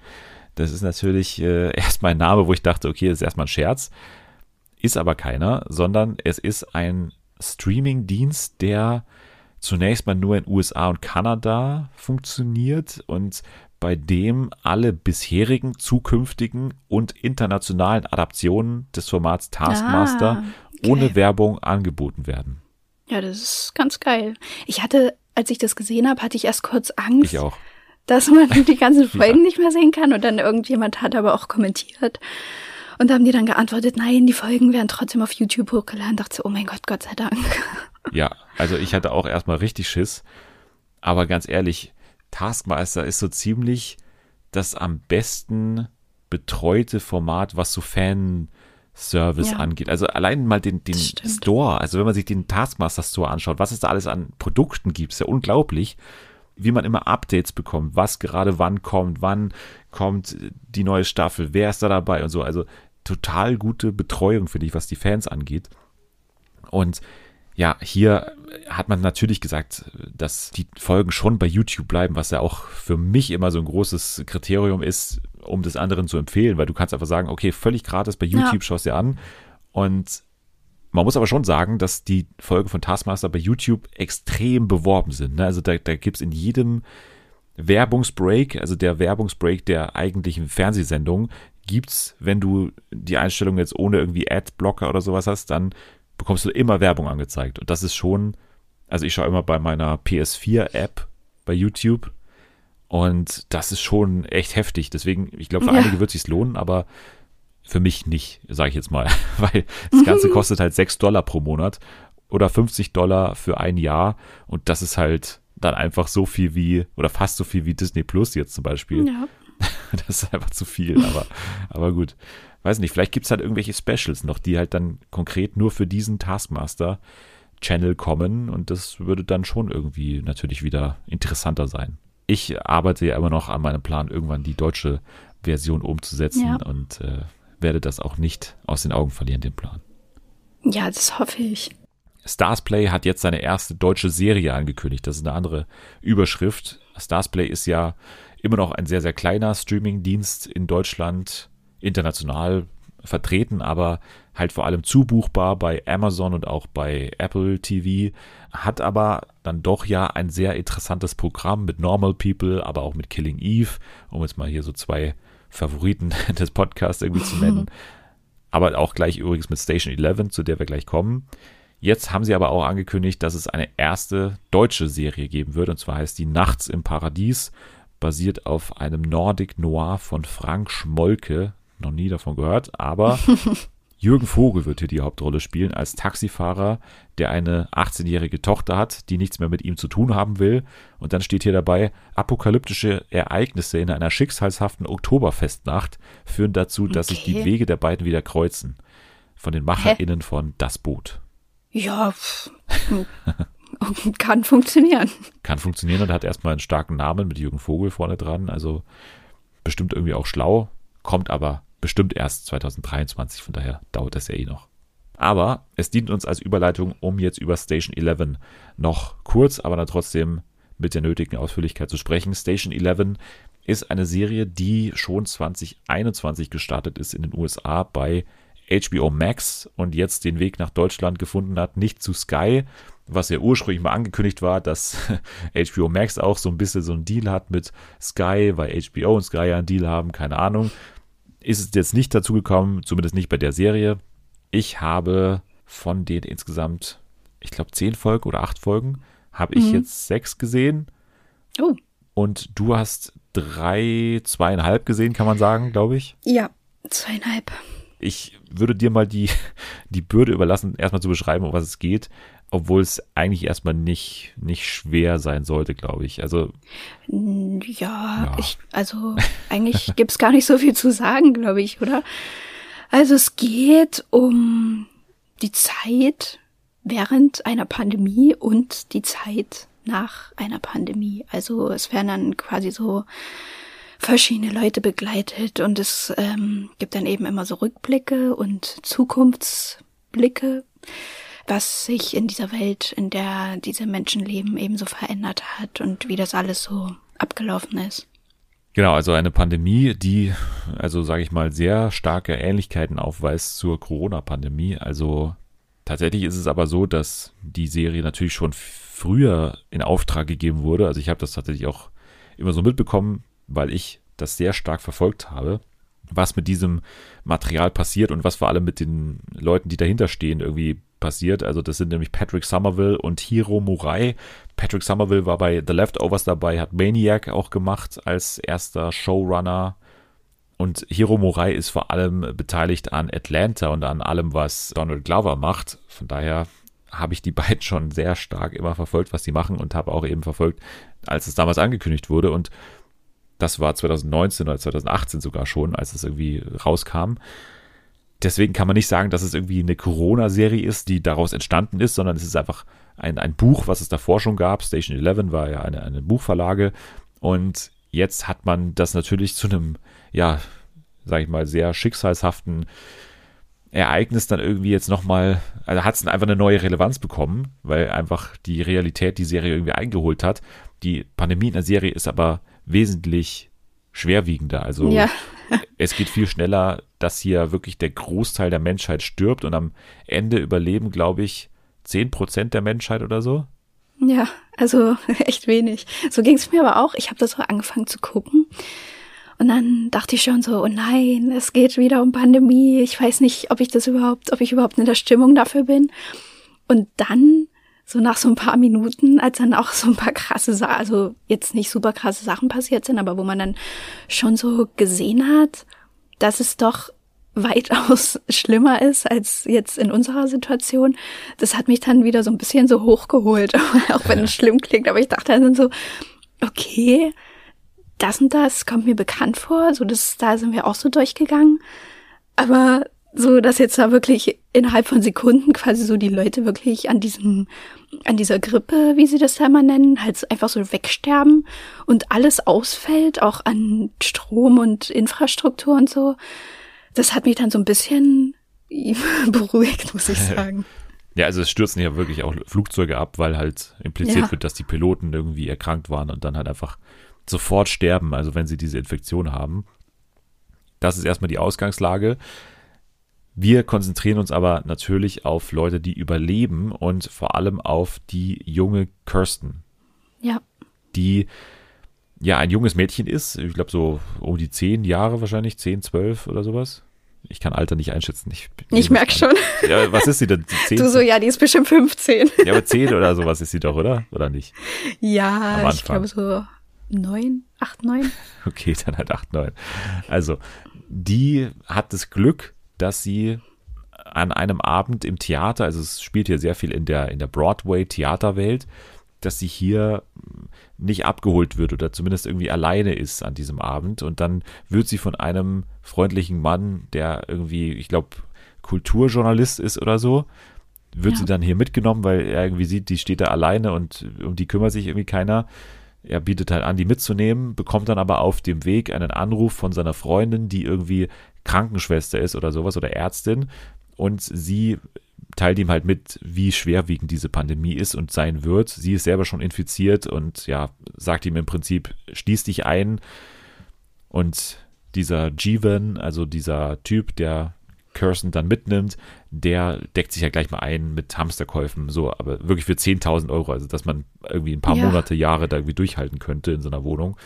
Das ist natürlich äh, erstmal ein Name, wo ich dachte, okay, das ist erstmal ein Scherz. Ist aber keiner, sondern es ist ein Streaming-Dienst, der zunächst mal nur in USA und Kanada funktioniert und bei dem alle bisherigen, zukünftigen und internationalen Adaptionen des Formats Taskmaster ah, okay. ohne Werbung angeboten werden. Ja, das ist ganz geil. Ich hatte, als ich das gesehen habe, hatte ich erst kurz Angst. Ich auch. Dass man die ganzen Folgen ja. nicht mehr sehen kann und dann irgendjemand hat aber auch kommentiert. Und da haben die dann geantwortet, nein, die Folgen werden trotzdem auf YouTube hochgeladen. Dachte so, oh mein Gott, Gott sei Dank. Ja, also ich hatte auch erstmal richtig Schiss. Aber ganz ehrlich, Taskmaster ist so ziemlich das am besten betreute Format, was so Fanservice ja. angeht. Also allein mal den, den Store, also wenn man sich den Taskmaster Store anschaut, was es da alles an Produkten gibt, ist ja unglaublich, wie man immer Updates bekommt, was gerade wann kommt, wann kommt die neue Staffel, wer ist da dabei und so. Also total gute Betreuung, finde ich, was die Fans angeht. Und ja, hier hat man natürlich gesagt, dass die Folgen schon bei YouTube bleiben, was ja auch für mich immer so ein großes Kriterium ist, um das anderen zu empfehlen, weil du kannst einfach sagen, okay, völlig gratis bei YouTube, ja. schaust dir an. Und man muss aber schon sagen, dass die Folgen von Taskmaster bei YouTube extrem beworben sind. Ne? Also da, da gibt es in jedem Werbungsbreak, also der Werbungsbreak der eigentlichen Fernsehsendung, gibt's, wenn du die Einstellung jetzt ohne irgendwie Adblocker oder sowas hast, dann bekommst du immer Werbung angezeigt. Und das ist schon, also ich schaue immer bei meiner PS4-App bei YouTube und das ist schon echt heftig. Deswegen, ich glaube, für ja. einige wird es sich lohnen, aber für mich nicht, sage ich jetzt mal. Weil das Ganze mhm. kostet halt 6 Dollar pro Monat oder 50 Dollar für ein Jahr. Und das ist halt dann einfach so viel wie, oder fast so viel wie Disney Plus jetzt zum Beispiel. Ja. Das ist einfach zu viel, aber, aber gut weiß nicht, vielleicht gibt es halt irgendwelche Specials noch, die halt dann konkret nur für diesen Taskmaster-Channel kommen und das würde dann schon irgendwie natürlich wieder interessanter sein. Ich arbeite ja immer noch an meinem Plan, irgendwann die deutsche Version umzusetzen ja. und äh, werde das auch nicht aus den Augen verlieren, den Plan. Ja, das hoffe ich. Starsplay hat jetzt seine erste deutsche Serie angekündigt. Das ist eine andere Überschrift. Starsplay ist ja immer noch ein sehr, sehr kleiner Streaming-Dienst in Deutschland international vertreten, aber halt vor allem zubuchbar bei Amazon und auch bei Apple TV, hat aber dann doch ja ein sehr interessantes Programm mit Normal People, aber auch mit Killing Eve, um jetzt mal hier so zwei Favoriten des Podcasts irgendwie zu nennen. aber auch gleich übrigens mit Station 11, zu der wir gleich kommen. Jetzt haben sie aber auch angekündigt, dass es eine erste deutsche Serie geben wird, und zwar heißt die Nachts im Paradies, basiert auf einem Nordic Noir von Frank Schmolke, noch nie davon gehört, aber Jürgen Vogel wird hier die Hauptrolle spielen als Taxifahrer, der eine 18-jährige Tochter hat, die nichts mehr mit ihm zu tun haben will. Und dann steht hier dabei, apokalyptische Ereignisse in einer schicksalshaften Oktoberfestnacht führen dazu, dass okay. sich die Wege der beiden wieder kreuzen. Von den MacherInnen Hä? von Das Boot. Ja, kann funktionieren. Kann funktionieren und hat erstmal einen starken Namen mit Jürgen Vogel vorne dran. Also bestimmt irgendwie auch schlau, kommt aber bestimmt erst 2023, von daher dauert das ja eh noch. Aber es dient uns als Überleitung, um jetzt über Station 11 noch kurz, aber dann trotzdem mit der nötigen Ausführlichkeit zu sprechen. Station 11 ist eine Serie, die schon 2021 gestartet ist in den USA bei HBO Max und jetzt den Weg nach Deutschland gefunden hat, nicht zu Sky, was ja ursprünglich mal angekündigt war, dass HBO Max auch so ein bisschen so einen Deal hat mit Sky, weil HBO und Sky ja einen Deal haben, keine Ahnung. Ist es jetzt nicht dazu gekommen, zumindest nicht bei der Serie. Ich habe von den insgesamt, ich glaube, zehn Folgen oder acht Folgen, habe ich mhm. jetzt sechs gesehen. Oh. Und du hast drei, zweieinhalb gesehen, kann man sagen, glaube ich. Ja, zweieinhalb. Ich würde dir mal die, die Bürde überlassen, erstmal zu beschreiben, um was es geht obwohl es eigentlich erstmal nicht, nicht schwer sein sollte, glaube ich. Also ja, ja. Ich, also eigentlich gibt es gar nicht so viel zu sagen, glaube ich, oder? Also es geht um die Zeit während einer Pandemie und die Zeit nach einer Pandemie. Also es werden dann quasi so verschiedene Leute begleitet und es ähm, gibt dann eben immer so Rückblicke und Zukunftsblicke was sich in dieser Welt, in der diese Menschen leben, ebenso verändert hat und wie das alles so abgelaufen ist. Genau, also eine Pandemie, die, also sage ich mal, sehr starke Ähnlichkeiten aufweist zur Corona-Pandemie. Also tatsächlich ist es aber so, dass die Serie natürlich schon früher in Auftrag gegeben wurde. Also ich habe das tatsächlich auch immer so mitbekommen, weil ich das sehr stark verfolgt habe, was mit diesem Material passiert und was vor allem mit den Leuten, die dahinter stehen, irgendwie passiert. Also das sind nämlich Patrick Somerville und Hiro Murai. Patrick Somerville war bei The Leftovers dabei, hat Maniac auch gemacht als erster Showrunner. Und Hiro Murai ist vor allem beteiligt an Atlanta und an allem, was Donald Glover macht. Von daher habe ich die beiden schon sehr stark immer verfolgt, was sie machen und habe auch eben verfolgt, als es damals angekündigt wurde. Und das war 2019 oder 2018 sogar schon, als es irgendwie rauskam. Deswegen kann man nicht sagen, dass es irgendwie eine Corona-Serie ist, die daraus entstanden ist, sondern es ist einfach ein, ein Buch, was es davor schon gab. Station 11 war ja eine, eine Buchverlage. Und jetzt hat man das natürlich zu einem, ja, sag ich mal, sehr schicksalshaften Ereignis dann irgendwie jetzt nochmal, also hat es einfach eine neue Relevanz bekommen, weil einfach die Realität die Serie irgendwie eingeholt hat. Die Pandemie in der Serie ist aber wesentlich schwerwiegender. Also ja. es geht viel schneller, dass hier wirklich der Großteil der Menschheit stirbt und am Ende überleben, glaube ich, 10 Prozent der Menschheit oder so. Ja, also echt wenig. So ging es mir aber auch. Ich habe das so angefangen zu gucken. Und dann dachte ich schon so, oh nein, es geht wieder um Pandemie. Ich weiß nicht, ob ich das überhaupt, ob ich überhaupt in der Stimmung dafür bin. Und dann so nach so ein paar Minuten, als dann auch so ein paar krasse Sachen, also jetzt nicht super krasse Sachen passiert sind, aber wo man dann schon so gesehen hat, dass es doch weitaus schlimmer ist als jetzt in unserer Situation. Das hat mich dann wieder so ein bisschen so hochgeholt, auch wenn es schlimm klingt, aber ich dachte dann so, okay, das und das kommt mir bekannt vor, so das, da sind wir auch so durchgegangen. Aber so, dass jetzt da wirklich innerhalb von Sekunden quasi so die Leute wirklich an diesem, an dieser Grippe, wie sie das da immer nennen, halt einfach so wegsterben und alles ausfällt, auch an Strom und Infrastruktur und so. Das hat mich dann so ein bisschen beruhigt, muss ich sagen. Ja, also es stürzen ja wirklich auch Flugzeuge ab, weil halt impliziert ja. wird, dass die Piloten irgendwie erkrankt waren und dann halt einfach sofort sterben, also wenn sie diese Infektion haben. Das ist erstmal die Ausgangslage. Wir konzentrieren uns aber natürlich auf Leute, die überleben und vor allem auf die junge Kirsten. Ja. Die ja ein junges Mädchen ist. Ich glaube so um die zehn Jahre wahrscheinlich, zehn, zwölf oder sowas. Ich kann Alter nicht einschätzen. Ich, ich merke schon. Ja, was ist sie denn? 10? Du so, ja, die ist bestimmt 15. Ja, aber 10 oder sowas ist sie doch, oder? Oder nicht? Ja, ich glaube so 9, 8, 9. Okay, dann halt 8, 9. Also, die hat das Glück, dass sie an einem Abend im Theater, also es spielt hier sehr viel in der, in der Broadway-Theaterwelt, dass sie hier nicht abgeholt wird oder zumindest irgendwie alleine ist an diesem Abend. Und dann wird sie von einem freundlichen Mann, der irgendwie, ich glaube, Kulturjournalist ist oder so, wird ja. sie dann hier mitgenommen, weil er irgendwie sieht, die steht da alleine und um die kümmert sich irgendwie keiner. Er bietet halt an, die mitzunehmen, bekommt dann aber auf dem Weg einen Anruf von seiner Freundin, die irgendwie Krankenschwester ist oder sowas oder Ärztin und sie teilt ihm halt mit, wie schwerwiegend diese Pandemie ist und sein wird. Sie ist selber schon infiziert und ja, sagt ihm im Prinzip, schließ dich ein. Und dieser Jeevan, also dieser Typ, der Kirsten dann mitnimmt, der deckt sich ja gleich mal ein mit Hamsterkäufen, so, aber wirklich für 10.000 Euro, also dass man irgendwie ein paar ja. Monate, Jahre da irgendwie durchhalten könnte in so einer Wohnung.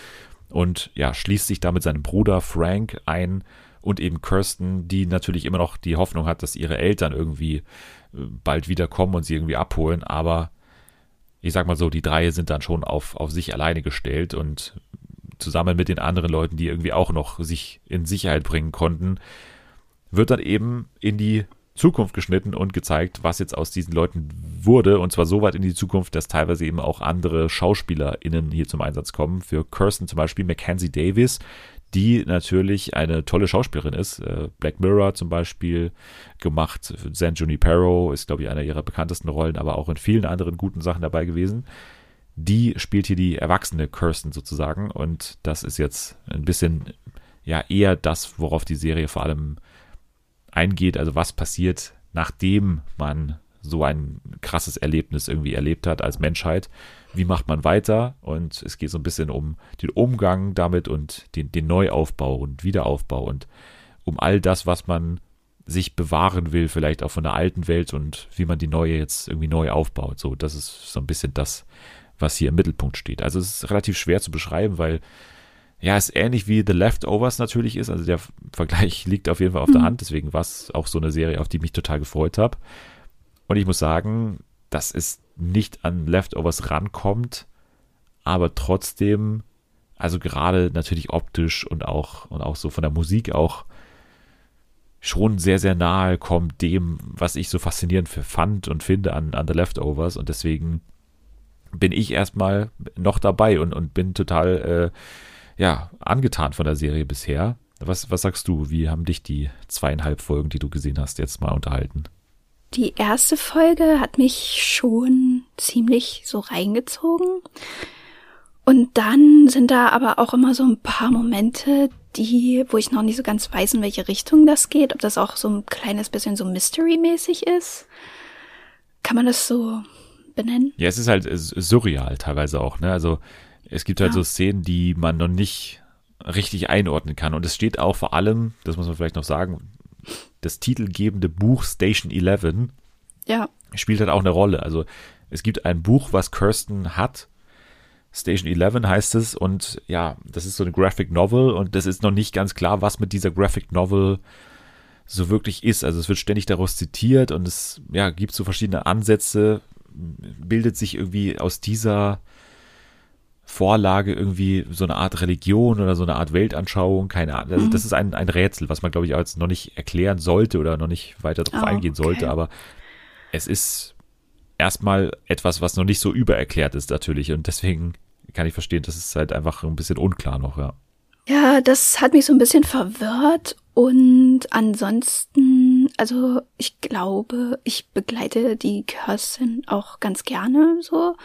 Und ja, schließt sich da mit seinem Bruder Frank ein und eben Kirsten, die natürlich immer noch die Hoffnung hat, dass ihre Eltern irgendwie äh, bald wiederkommen und sie irgendwie abholen, aber ich sag mal so, die drei sind dann schon auf, auf sich alleine gestellt und zusammen mit den anderen Leuten, die irgendwie auch noch sich in Sicherheit bringen konnten, wird dann eben in die Zukunft geschnitten und gezeigt, was jetzt aus diesen Leuten wurde. Und zwar so weit in die Zukunft, dass teilweise eben auch andere SchauspielerInnen hier zum Einsatz kommen. Für Kirsten zum Beispiel Mackenzie Davis, die natürlich eine tolle Schauspielerin ist. Äh, Black Mirror zum Beispiel gemacht. San Junipero ist, glaube ich, einer ihrer bekanntesten Rollen, aber auch in vielen anderen guten Sachen dabei gewesen. Die spielt hier die erwachsene Kirsten sozusagen. Und das ist jetzt ein bisschen ja eher das, worauf die Serie vor allem eingeht. Also was passiert, nachdem man so ein krasses Erlebnis irgendwie erlebt hat als Menschheit wie macht man weiter und es geht so ein bisschen um den Umgang damit und den, den Neuaufbau und Wiederaufbau und um all das, was man sich bewahren will, vielleicht auch von der alten Welt und wie man die neue jetzt irgendwie neu aufbaut. So, das ist so ein bisschen das, was hier im Mittelpunkt steht. Also es ist relativ schwer zu beschreiben, weil ja, es ähnlich wie The Leftovers natürlich ist. Also der Vergleich liegt auf jeden Fall auf der mhm. Hand. Deswegen war es auch so eine Serie, auf die ich mich total gefreut habe. Und ich muss sagen, das ist nicht an Leftovers rankommt, aber trotzdem also gerade natürlich optisch und auch, und auch so von der Musik auch schon sehr, sehr nahe kommt dem, was ich so faszinierend fand und finde an, an The Leftovers. Und deswegen bin ich erstmal noch dabei und, und bin total äh, ja, angetan von der Serie bisher. Was, was sagst du? Wie haben dich die zweieinhalb Folgen, die du gesehen hast, jetzt mal unterhalten? Die erste Folge hat mich schon ziemlich so reingezogen. Und dann sind da aber auch immer so ein paar Momente, die, wo ich noch nicht so ganz weiß, in welche Richtung das geht, ob das auch so ein kleines bisschen so Mystery-mäßig ist. Kann man das so benennen? Ja, es ist halt surreal teilweise auch, ne? Also es gibt halt ja. so Szenen, die man noch nicht richtig einordnen kann. Und es steht auch vor allem, das muss man vielleicht noch sagen, das titelgebende Buch Station 11 ja. spielt halt auch eine Rolle. Also es gibt ein Buch, was Kirsten hat. Station 11 heißt es und ja, das ist so eine Graphic Novel und das ist noch nicht ganz klar, was mit dieser Graphic Novel so wirklich ist. Also es wird ständig daraus zitiert und es ja, gibt so verschiedene Ansätze, bildet sich irgendwie aus dieser Vorlage irgendwie so eine Art Religion oder so eine Art Weltanschauung, keine Ahnung. Also mhm. das ist ein, ein Rätsel, was man, glaube ich, jetzt noch nicht erklären sollte oder noch nicht weiter darauf oh, eingehen sollte, okay. aber es ist erstmal etwas, was noch nicht so übererklärt ist natürlich und deswegen kann ich verstehen, das ist halt einfach ein bisschen unklar noch, ja. Ja, das hat mich so ein bisschen verwirrt und ansonsten, also ich glaube, ich begleite die Kirsten auch ganz gerne so.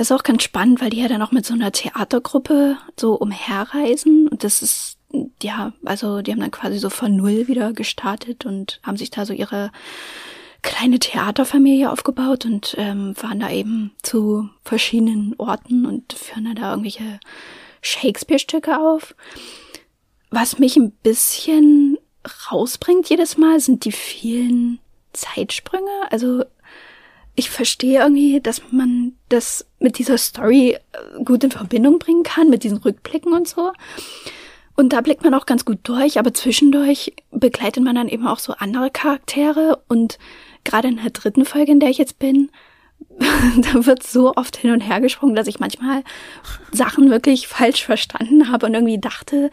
Das ist auch ganz spannend, weil die ja dann auch mit so einer Theatergruppe so umherreisen und das ist ja, also die haben dann quasi so von null wieder gestartet und haben sich da so ihre kleine Theaterfamilie aufgebaut und ähm, fahren da eben zu verschiedenen Orten und führen da irgendwelche Shakespeare-Stücke auf. Was mich ein bisschen rausbringt jedes Mal, sind die vielen Zeitsprünge. Also ich verstehe irgendwie, dass man das mit dieser Story äh, gut in Verbindung bringen kann, mit diesen Rückblicken und so. Und da blickt man auch ganz gut durch, aber zwischendurch begleitet man dann eben auch so andere Charaktere und gerade in der dritten Folge, in der ich jetzt bin, da wird so oft hin und her gesprungen, dass ich manchmal Sachen wirklich falsch verstanden habe und irgendwie dachte,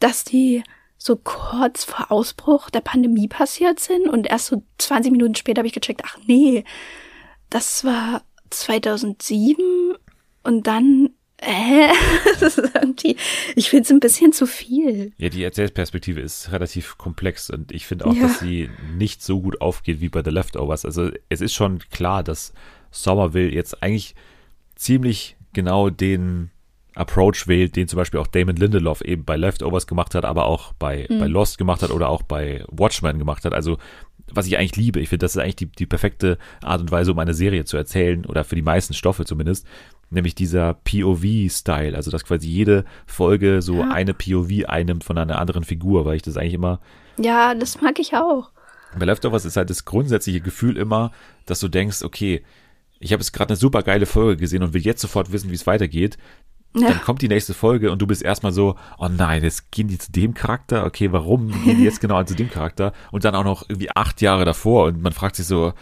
dass die so kurz vor Ausbruch der Pandemie passiert sind und erst so 20 Minuten später habe ich gecheckt, ach nee, das war 2007 und dann äh, das ist irgendwie, ich finde es ein bisschen zu viel. Ja, die Erzählperspektive ist relativ komplex und ich finde auch, ja. dass sie nicht so gut aufgeht wie bei The Leftovers. Also es ist schon klar, dass Somerville jetzt eigentlich ziemlich genau den Approach wählt, den zum Beispiel auch Damon Lindelof eben bei Leftovers gemacht hat, aber auch bei, mhm. bei Lost gemacht hat oder auch bei Watchmen gemacht hat. Also was ich eigentlich liebe. Ich finde, das ist eigentlich die, die perfekte Art und Weise, um eine Serie zu erzählen, oder für die meisten Stoffe zumindest, nämlich dieser POV-Style, also dass quasi jede Folge so ja. eine POV einnimmt von einer anderen Figur, weil ich das eigentlich immer. Ja, das mag ich auch. Bei Leftovers ist halt das grundsätzliche Gefühl immer, dass du denkst, okay, ich habe jetzt gerade eine super geile Folge gesehen und will jetzt sofort wissen, wie es weitergeht. Ja. Dann kommt die nächste Folge und du bist erstmal so, oh nein, jetzt gehen die zu dem Charakter, okay, warum gehen die jetzt genau zu dem Charakter? Und dann auch noch irgendwie acht Jahre davor und man fragt sich so,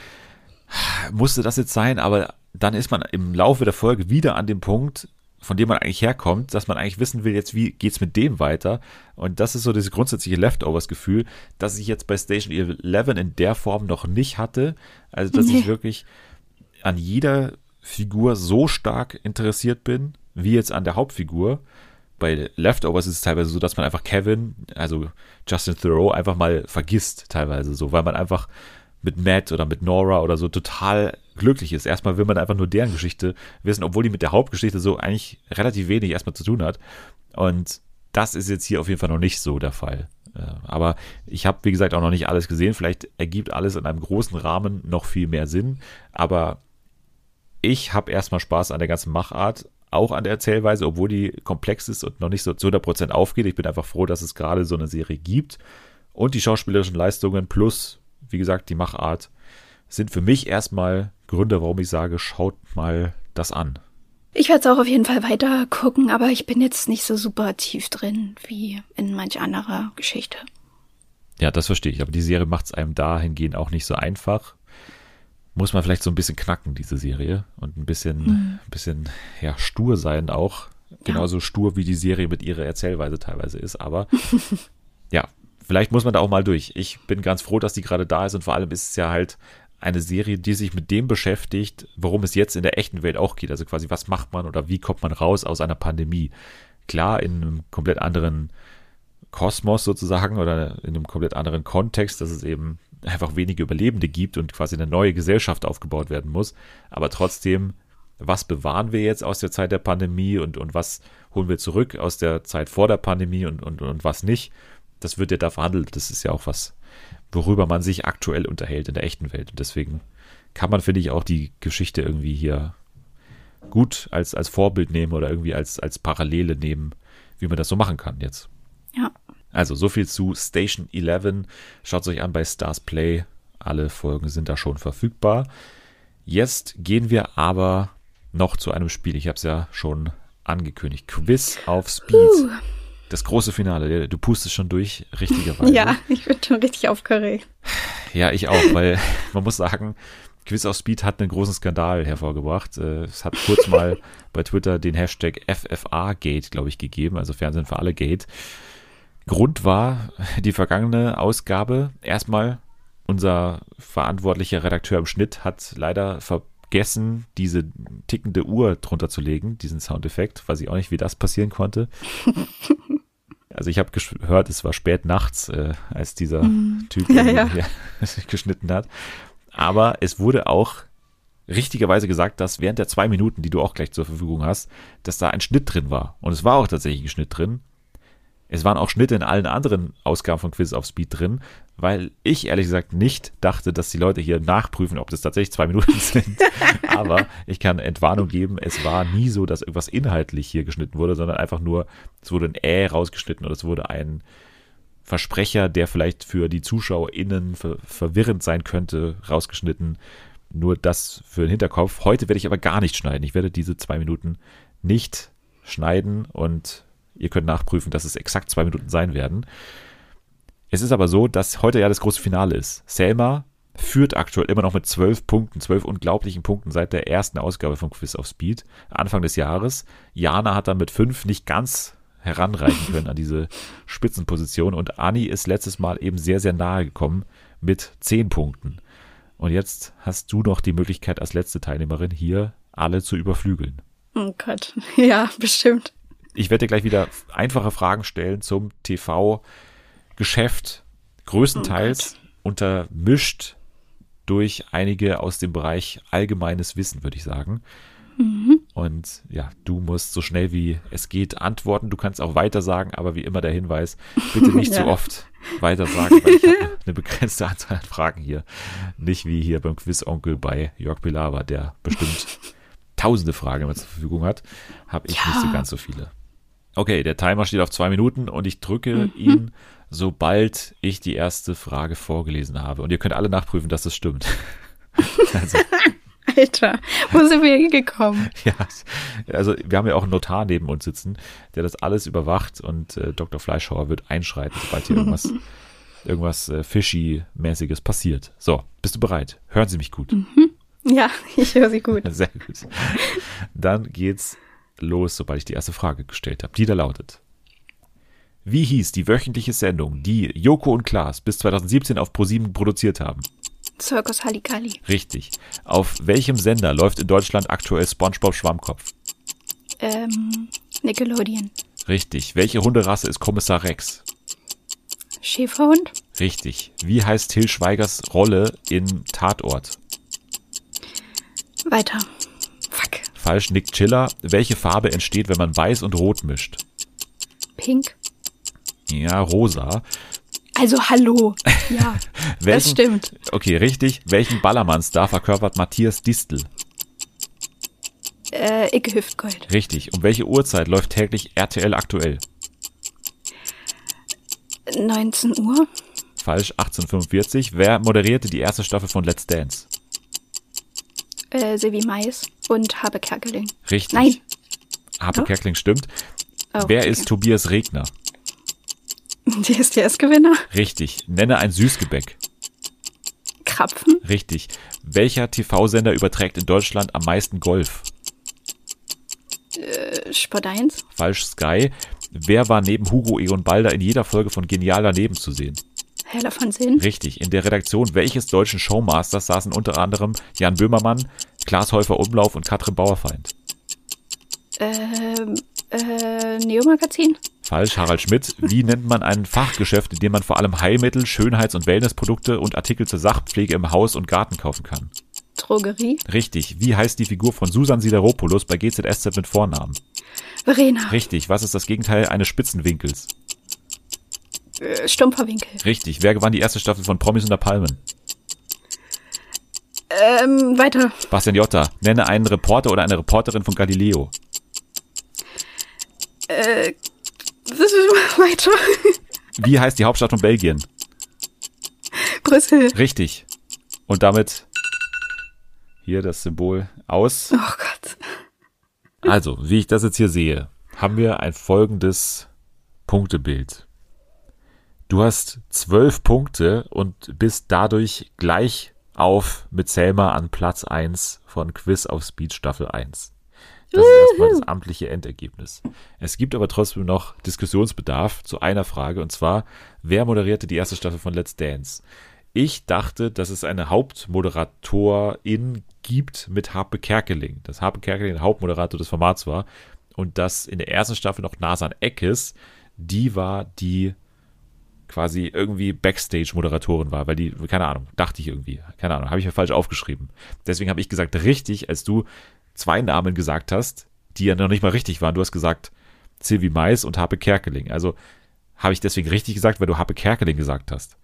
musste das jetzt sein? Aber dann ist man im Laufe der Folge wieder an dem Punkt, von dem man eigentlich herkommt, dass man eigentlich wissen will, jetzt wie geht's mit dem weiter. Und das ist so dieses grundsätzliche Leftovers-Gefühl, das ich jetzt bei Station 11 in der Form noch nicht hatte. Also, dass nee. ich wirklich an jeder Figur so stark interessiert bin, wie jetzt an der Hauptfigur. Bei Leftovers ist es teilweise so, dass man einfach Kevin, also Justin Thoreau, einfach mal vergisst, teilweise so, weil man einfach mit Matt oder mit Nora oder so total glücklich ist. Erstmal will man einfach nur deren Geschichte wissen, obwohl die mit der Hauptgeschichte so eigentlich relativ wenig erstmal zu tun hat. Und das ist jetzt hier auf jeden Fall noch nicht so der Fall. Äh, aber ich habe, wie gesagt, auch noch nicht alles gesehen. Vielleicht ergibt alles in einem großen Rahmen noch viel mehr Sinn. Aber ich habe erstmal Spaß an der ganzen Machart auch an der Erzählweise, obwohl die komplex ist und noch nicht so zu 100% aufgeht. Ich bin einfach froh, dass es gerade so eine Serie gibt. Und die schauspielerischen Leistungen plus, wie gesagt, die Machart sind für mich erstmal Gründe, warum ich sage, schaut mal das an. Ich werde es auch auf jeden Fall weiter gucken, aber ich bin jetzt nicht so super tief drin wie in manch anderer Geschichte. Ja, das verstehe ich. Aber die Serie macht es einem dahingehend auch nicht so einfach muss man vielleicht so ein bisschen knacken, diese Serie. Und ein bisschen, mhm. ein bisschen, ja, stur sein auch. Genauso ja. stur, wie die Serie mit ihrer Erzählweise teilweise ist. Aber ja, vielleicht muss man da auch mal durch. Ich bin ganz froh, dass die gerade da ist und vor allem ist es ja halt eine Serie, die sich mit dem beschäftigt, worum es jetzt in der echten Welt auch geht. Also quasi, was macht man oder wie kommt man raus aus einer Pandemie? Klar, in einem komplett anderen Kosmos sozusagen oder in einem komplett anderen Kontext, dass es eben einfach wenige Überlebende gibt und quasi eine neue Gesellschaft aufgebaut werden muss. Aber trotzdem, was bewahren wir jetzt aus der Zeit der Pandemie und, und was holen wir zurück aus der Zeit vor der Pandemie und, und, und was nicht? Das wird ja da verhandelt. Das ist ja auch was, worüber man sich aktuell unterhält in der echten Welt. Und deswegen kann man, finde ich, auch die Geschichte irgendwie hier gut als, als Vorbild nehmen oder irgendwie als, als Parallele nehmen, wie man das so machen kann jetzt. Also so viel zu Station 11. Schaut es euch an bei Stars Play. Alle Folgen sind da schon verfügbar. Jetzt gehen wir aber noch zu einem Spiel. Ich habe es ja schon angekündigt. Quiz auf Speed. Uh. Das große Finale. Du pustest schon durch, richtigerweise. Ja, ich bin schon richtig aufgeregt. Ja, ich auch, weil man muss sagen, Quiz auf Speed hat einen großen Skandal hervorgebracht. Äh, es hat kurz mal bei Twitter den Hashtag FFA-Gate, glaube ich, gegeben, also Fernsehen für alle Gate. Grund war die vergangene Ausgabe. Erstmal, unser verantwortlicher Redakteur im Schnitt hat leider vergessen, diese tickende Uhr drunter zu legen, diesen Soundeffekt. Weiß ich auch nicht, wie das passieren konnte. Also ich habe gehört, es war spät nachts, äh, als dieser mm. Typ ja, ja. geschnitten hat. Aber es wurde auch richtigerweise gesagt, dass während der zwei Minuten, die du auch gleich zur Verfügung hast, dass da ein Schnitt drin war. Und es war auch tatsächlich ein Schnitt drin. Es waren auch Schnitte in allen anderen Ausgaben von Quiz auf Speed drin, weil ich ehrlich gesagt nicht dachte, dass die Leute hier nachprüfen, ob das tatsächlich zwei Minuten sind. Aber ich kann Entwarnung geben, es war nie so, dass irgendwas inhaltlich hier geschnitten wurde, sondern einfach nur, es wurde ein Äh rausgeschnitten oder es wurde ein Versprecher, der vielleicht für die ZuschauerInnen ver verwirrend sein könnte, rausgeschnitten. Nur das für den Hinterkopf. Heute werde ich aber gar nicht schneiden. Ich werde diese zwei Minuten nicht schneiden und Ihr könnt nachprüfen, dass es exakt zwei Minuten sein werden. Es ist aber so, dass heute ja das große Finale ist. Selma führt aktuell immer noch mit zwölf Punkten, zwölf unglaublichen Punkten seit der ersten Ausgabe von Quiz of Speed, Anfang des Jahres. Jana hat dann mit fünf nicht ganz heranreichen können an diese Spitzenposition und Anni ist letztes Mal eben sehr, sehr nahe gekommen mit zehn Punkten. Und jetzt hast du noch die Möglichkeit als letzte Teilnehmerin hier alle zu überflügeln. Oh Gott, ja, bestimmt. Ich werde dir gleich wieder einfache Fragen stellen zum TV-Geschäft, größtenteils oh untermischt durch einige aus dem Bereich allgemeines Wissen, würde ich sagen. Mhm. Und ja, du musst so schnell wie es geht antworten. Du kannst auch weiter sagen, aber wie immer der Hinweis, bitte nicht ja. zu oft weiter sagen, weil ich habe eine begrenzte Anzahl an Fragen hier. Nicht wie hier beim Quiz-Onkel bei Jörg Pilawa, der bestimmt tausende Fragen immer zur Verfügung hat, habe ich ja. nicht so ganz so viele. Okay, der Timer steht auf zwei Minuten und ich drücke mhm. ihn, sobald ich die erste Frage vorgelesen habe. Und ihr könnt alle nachprüfen, dass das stimmt. also, Alter, wo sind wir hingekommen? ja, also wir haben ja auch einen Notar neben uns sitzen, der das alles überwacht und äh, Dr. Fleischhauer wird einschreiten, sobald hier irgendwas, irgendwas äh, Fishy-mäßiges passiert. So, bist du bereit? Hören Sie mich gut? Mhm. Ja, ich höre Sie gut. Sehr gut. Dann geht's los, sobald ich die erste Frage gestellt habe, die da lautet. Wie hieß die wöchentliche Sendung, die Joko und Klaas bis 2017 auf ProSieben produziert haben? Circus Halligalli. Richtig. Auf welchem Sender läuft in Deutschland aktuell SpongeBob Schwammkopf? Ähm, Nickelodeon. Richtig. Welche Hunderasse ist Kommissar Rex? Schäferhund. Richtig. Wie heißt Till Schweigers Rolle in Tatort? Weiter falsch. Nick Chiller. Welche Farbe entsteht, wenn man weiß und rot mischt? Pink. Ja, rosa. Also hallo. Ja, Welchen, das stimmt. Okay, richtig. Welchen Ballermannstar verkörpert Matthias Distel? Äh, Icke Hüftgold. Richtig. Um welche Uhrzeit läuft täglich RTL aktuell? 19 Uhr. Falsch, 1845. Wer moderierte die erste Staffel von Let's Dance? Äh, Silvi Mais und Habe Kerkeling. Richtig. Nein. Habe Kerkeling stimmt. Oh, Wer okay. ist Tobias Regner? DSDS-Gewinner. Richtig. Nenne ein Süßgebäck. Krapfen. Richtig. Welcher TV-Sender überträgt in Deutschland am meisten Golf? Äh, Sport 1. Falsch Sky. Wer war neben Hugo Egon Balder in jeder Folge von Genial daneben zu sehen? Heller von Sinn. Richtig. In der Redaktion welches deutschen Showmasters saßen unter anderem Jan Böhmermann, Klaas Häufer Umlauf und Katrin Bauerfeind? Ähm, äh, Neo-Magazin. Falsch, Harald Schmidt. Wie nennt man ein Fachgeschäft, in dem man vor allem Heilmittel, Schönheits- und Wellnessprodukte und Artikel zur Sachpflege im Haus und Garten kaufen kann? Drogerie. Richtig. Wie heißt die Figur von Susan Sideropoulos bei GZSZ mit Vornamen? Verena. Richtig. Was ist das Gegenteil eines Spitzenwinkels? Äh, stumpfer Winkel. Richtig. Wer gewann die erste Staffel von Promis unter Palmen? Ähm, weiter. Bastian Jotta. Nenne einen Reporter oder eine Reporterin von Galileo. Äh, das ist weiter. Wie heißt die Hauptstadt von Belgien? Brüssel. Richtig. Und damit hier das Symbol aus. Oh Gott. Also, wie ich das jetzt hier sehe, haben wir ein folgendes Punktebild. Du hast zwölf Punkte und bist dadurch gleich auf mit Selma an Platz 1 von Quiz auf Speed Staffel 1. Das ist erstmal das amtliche Endergebnis. Es gibt aber trotzdem noch Diskussionsbedarf zu einer Frage und zwar, wer moderierte die erste Staffel von Let's Dance? Ich dachte, dass es eine Hauptmoderatorin gibt mit Harpe Kerkeling, dass Harpe Kerkeling der Hauptmoderator des Formats war und dass in der ersten Staffel noch Nasan Eckes, die war die quasi irgendwie Backstage-Moderatorin war, weil die, keine Ahnung, dachte ich irgendwie, keine Ahnung, habe ich mir falsch aufgeschrieben. Deswegen habe ich gesagt, richtig, als du zwei Namen gesagt hast, die ja noch nicht mal richtig waren. Du hast gesagt Sylvie Mais und Harpe Kerkeling. Also habe ich deswegen richtig gesagt, weil du Harpe Kerkeling gesagt hast.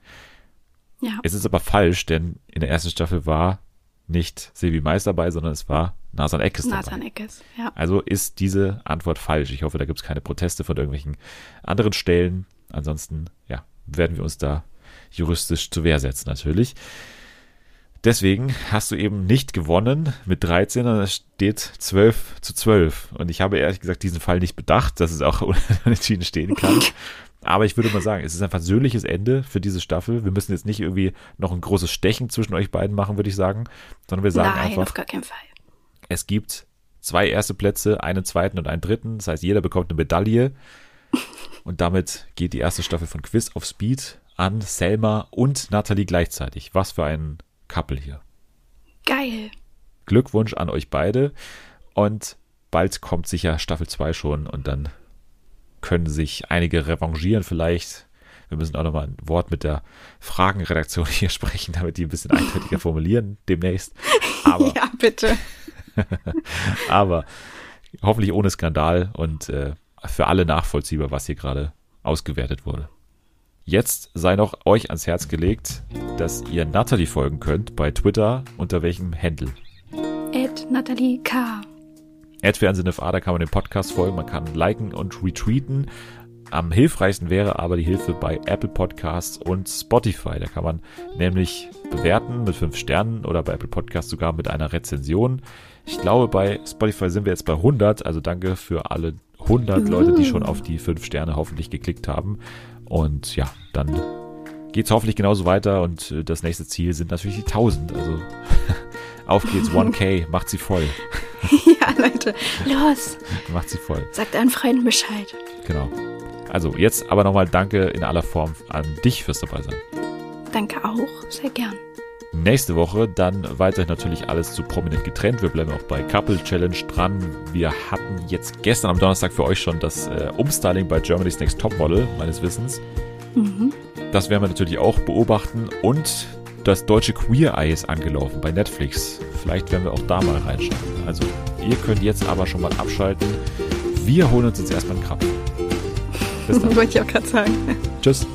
Ja. Es ist aber falsch, denn in der ersten Staffel war nicht Sylvie Mais dabei, sondern es war Nasan Eckes dabei. Nathan Eckes, ja. Also ist diese Antwort falsch. Ich hoffe, da gibt es keine Proteste von irgendwelchen anderen Stellen. Ansonsten, ja, werden wir uns da juristisch zur Wehr setzen, natürlich. Deswegen hast du eben nicht gewonnen mit 13, sondern es steht 12 zu 12. Und ich habe ehrlich gesagt diesen Fall nicht bedacht, dass es auch unentschieden stehen kann. Aber ich würde mal sagen, es ist ein versöhnliches Ende für diese Staffel. Wir müssen jetzt nicht irgendwie noch ein großes Stechen zwischen euch beiden machen, würde ich sagen, sondern wir sagen Nein, einfach, auf gar keinen Fall. es gibt zwei erste Plätze, einen zweiten und einen dritten. Das heißt, jeder bekommt eine Medaille. Und damit geht die erste Staffel von Quiz auf Speed an Selma und Nathalie gleichzeitig. Was für ein Couple hier. Geil. Glückwunsch an euch beide. Und bald kommt sicher Staffel 2 schon und dann können sich einige revanchieren vielleicht. Wir müssen auch nochmal ein Wort mit der Fragenredaktion hier sprechen, damit die ein bisschen eindeutiger formulieren demnächst. Aber, Ja, bitte. aber hoffentlich ohne Skandal und äh, für alle nachvollziehbar, was hier gerade ausgewertet wurde. Jetzt sei noch euch ans Herz gelegt, dass ihr Natalie folgen könnt bei Twitter unter welchem Handle? Ed Nathalie K. Fernsehen FA, da kann man den Podcast folgen, man kann liken und retweeten. Am hilfreichsten wäre aber die Hilfe bei Apple Podcasts und Spotify. Da kann man nämlich bewerten mit fünf Sternen oder bei Apple Podcasts sogar mit einer Rezension. Ich glaube, bei Spotify sind wir jetzt bei 100, also danke für alle 100 Leute, die schon auf die fünf Sterne hoffentlich geklickt haben. Und ja, dann geht's hoffentlich genauso weiter und äh, das nächste Ziel sind natürlich die 1000. Also auf geht's, 1K, macht sie voll. ja, Leute, los. Macht sie voll. Sagt euren Freunden Bescheid. Genau. Also jetzt aber nochmal Danke in aller Form an dich fürs dabei sein. Danke auch. Sehr gern. Nächste Woche dann weiterhin natürlich alles zu prominent getrennt. Wir bleiben auch bei Couple Challenge dran. Wir hatten jetzt gestern am Donnerstag für euch schon das äh, Umstyling bei Germany's Next Topmodel, meines Wissens. Mhm. Das werden wir natürlich auch beobachten. Und das deutsche Queer Eye ist angelaufen bei Netflix. Vielleicht werden wir auch da mal reinschauen. Also ihr könnt jetzt aber schon mal abschalten. Wir holen uns jetzt erstmal einen Krabben. Bis dann. Wollte ich auch gerade sagen. Tschüss.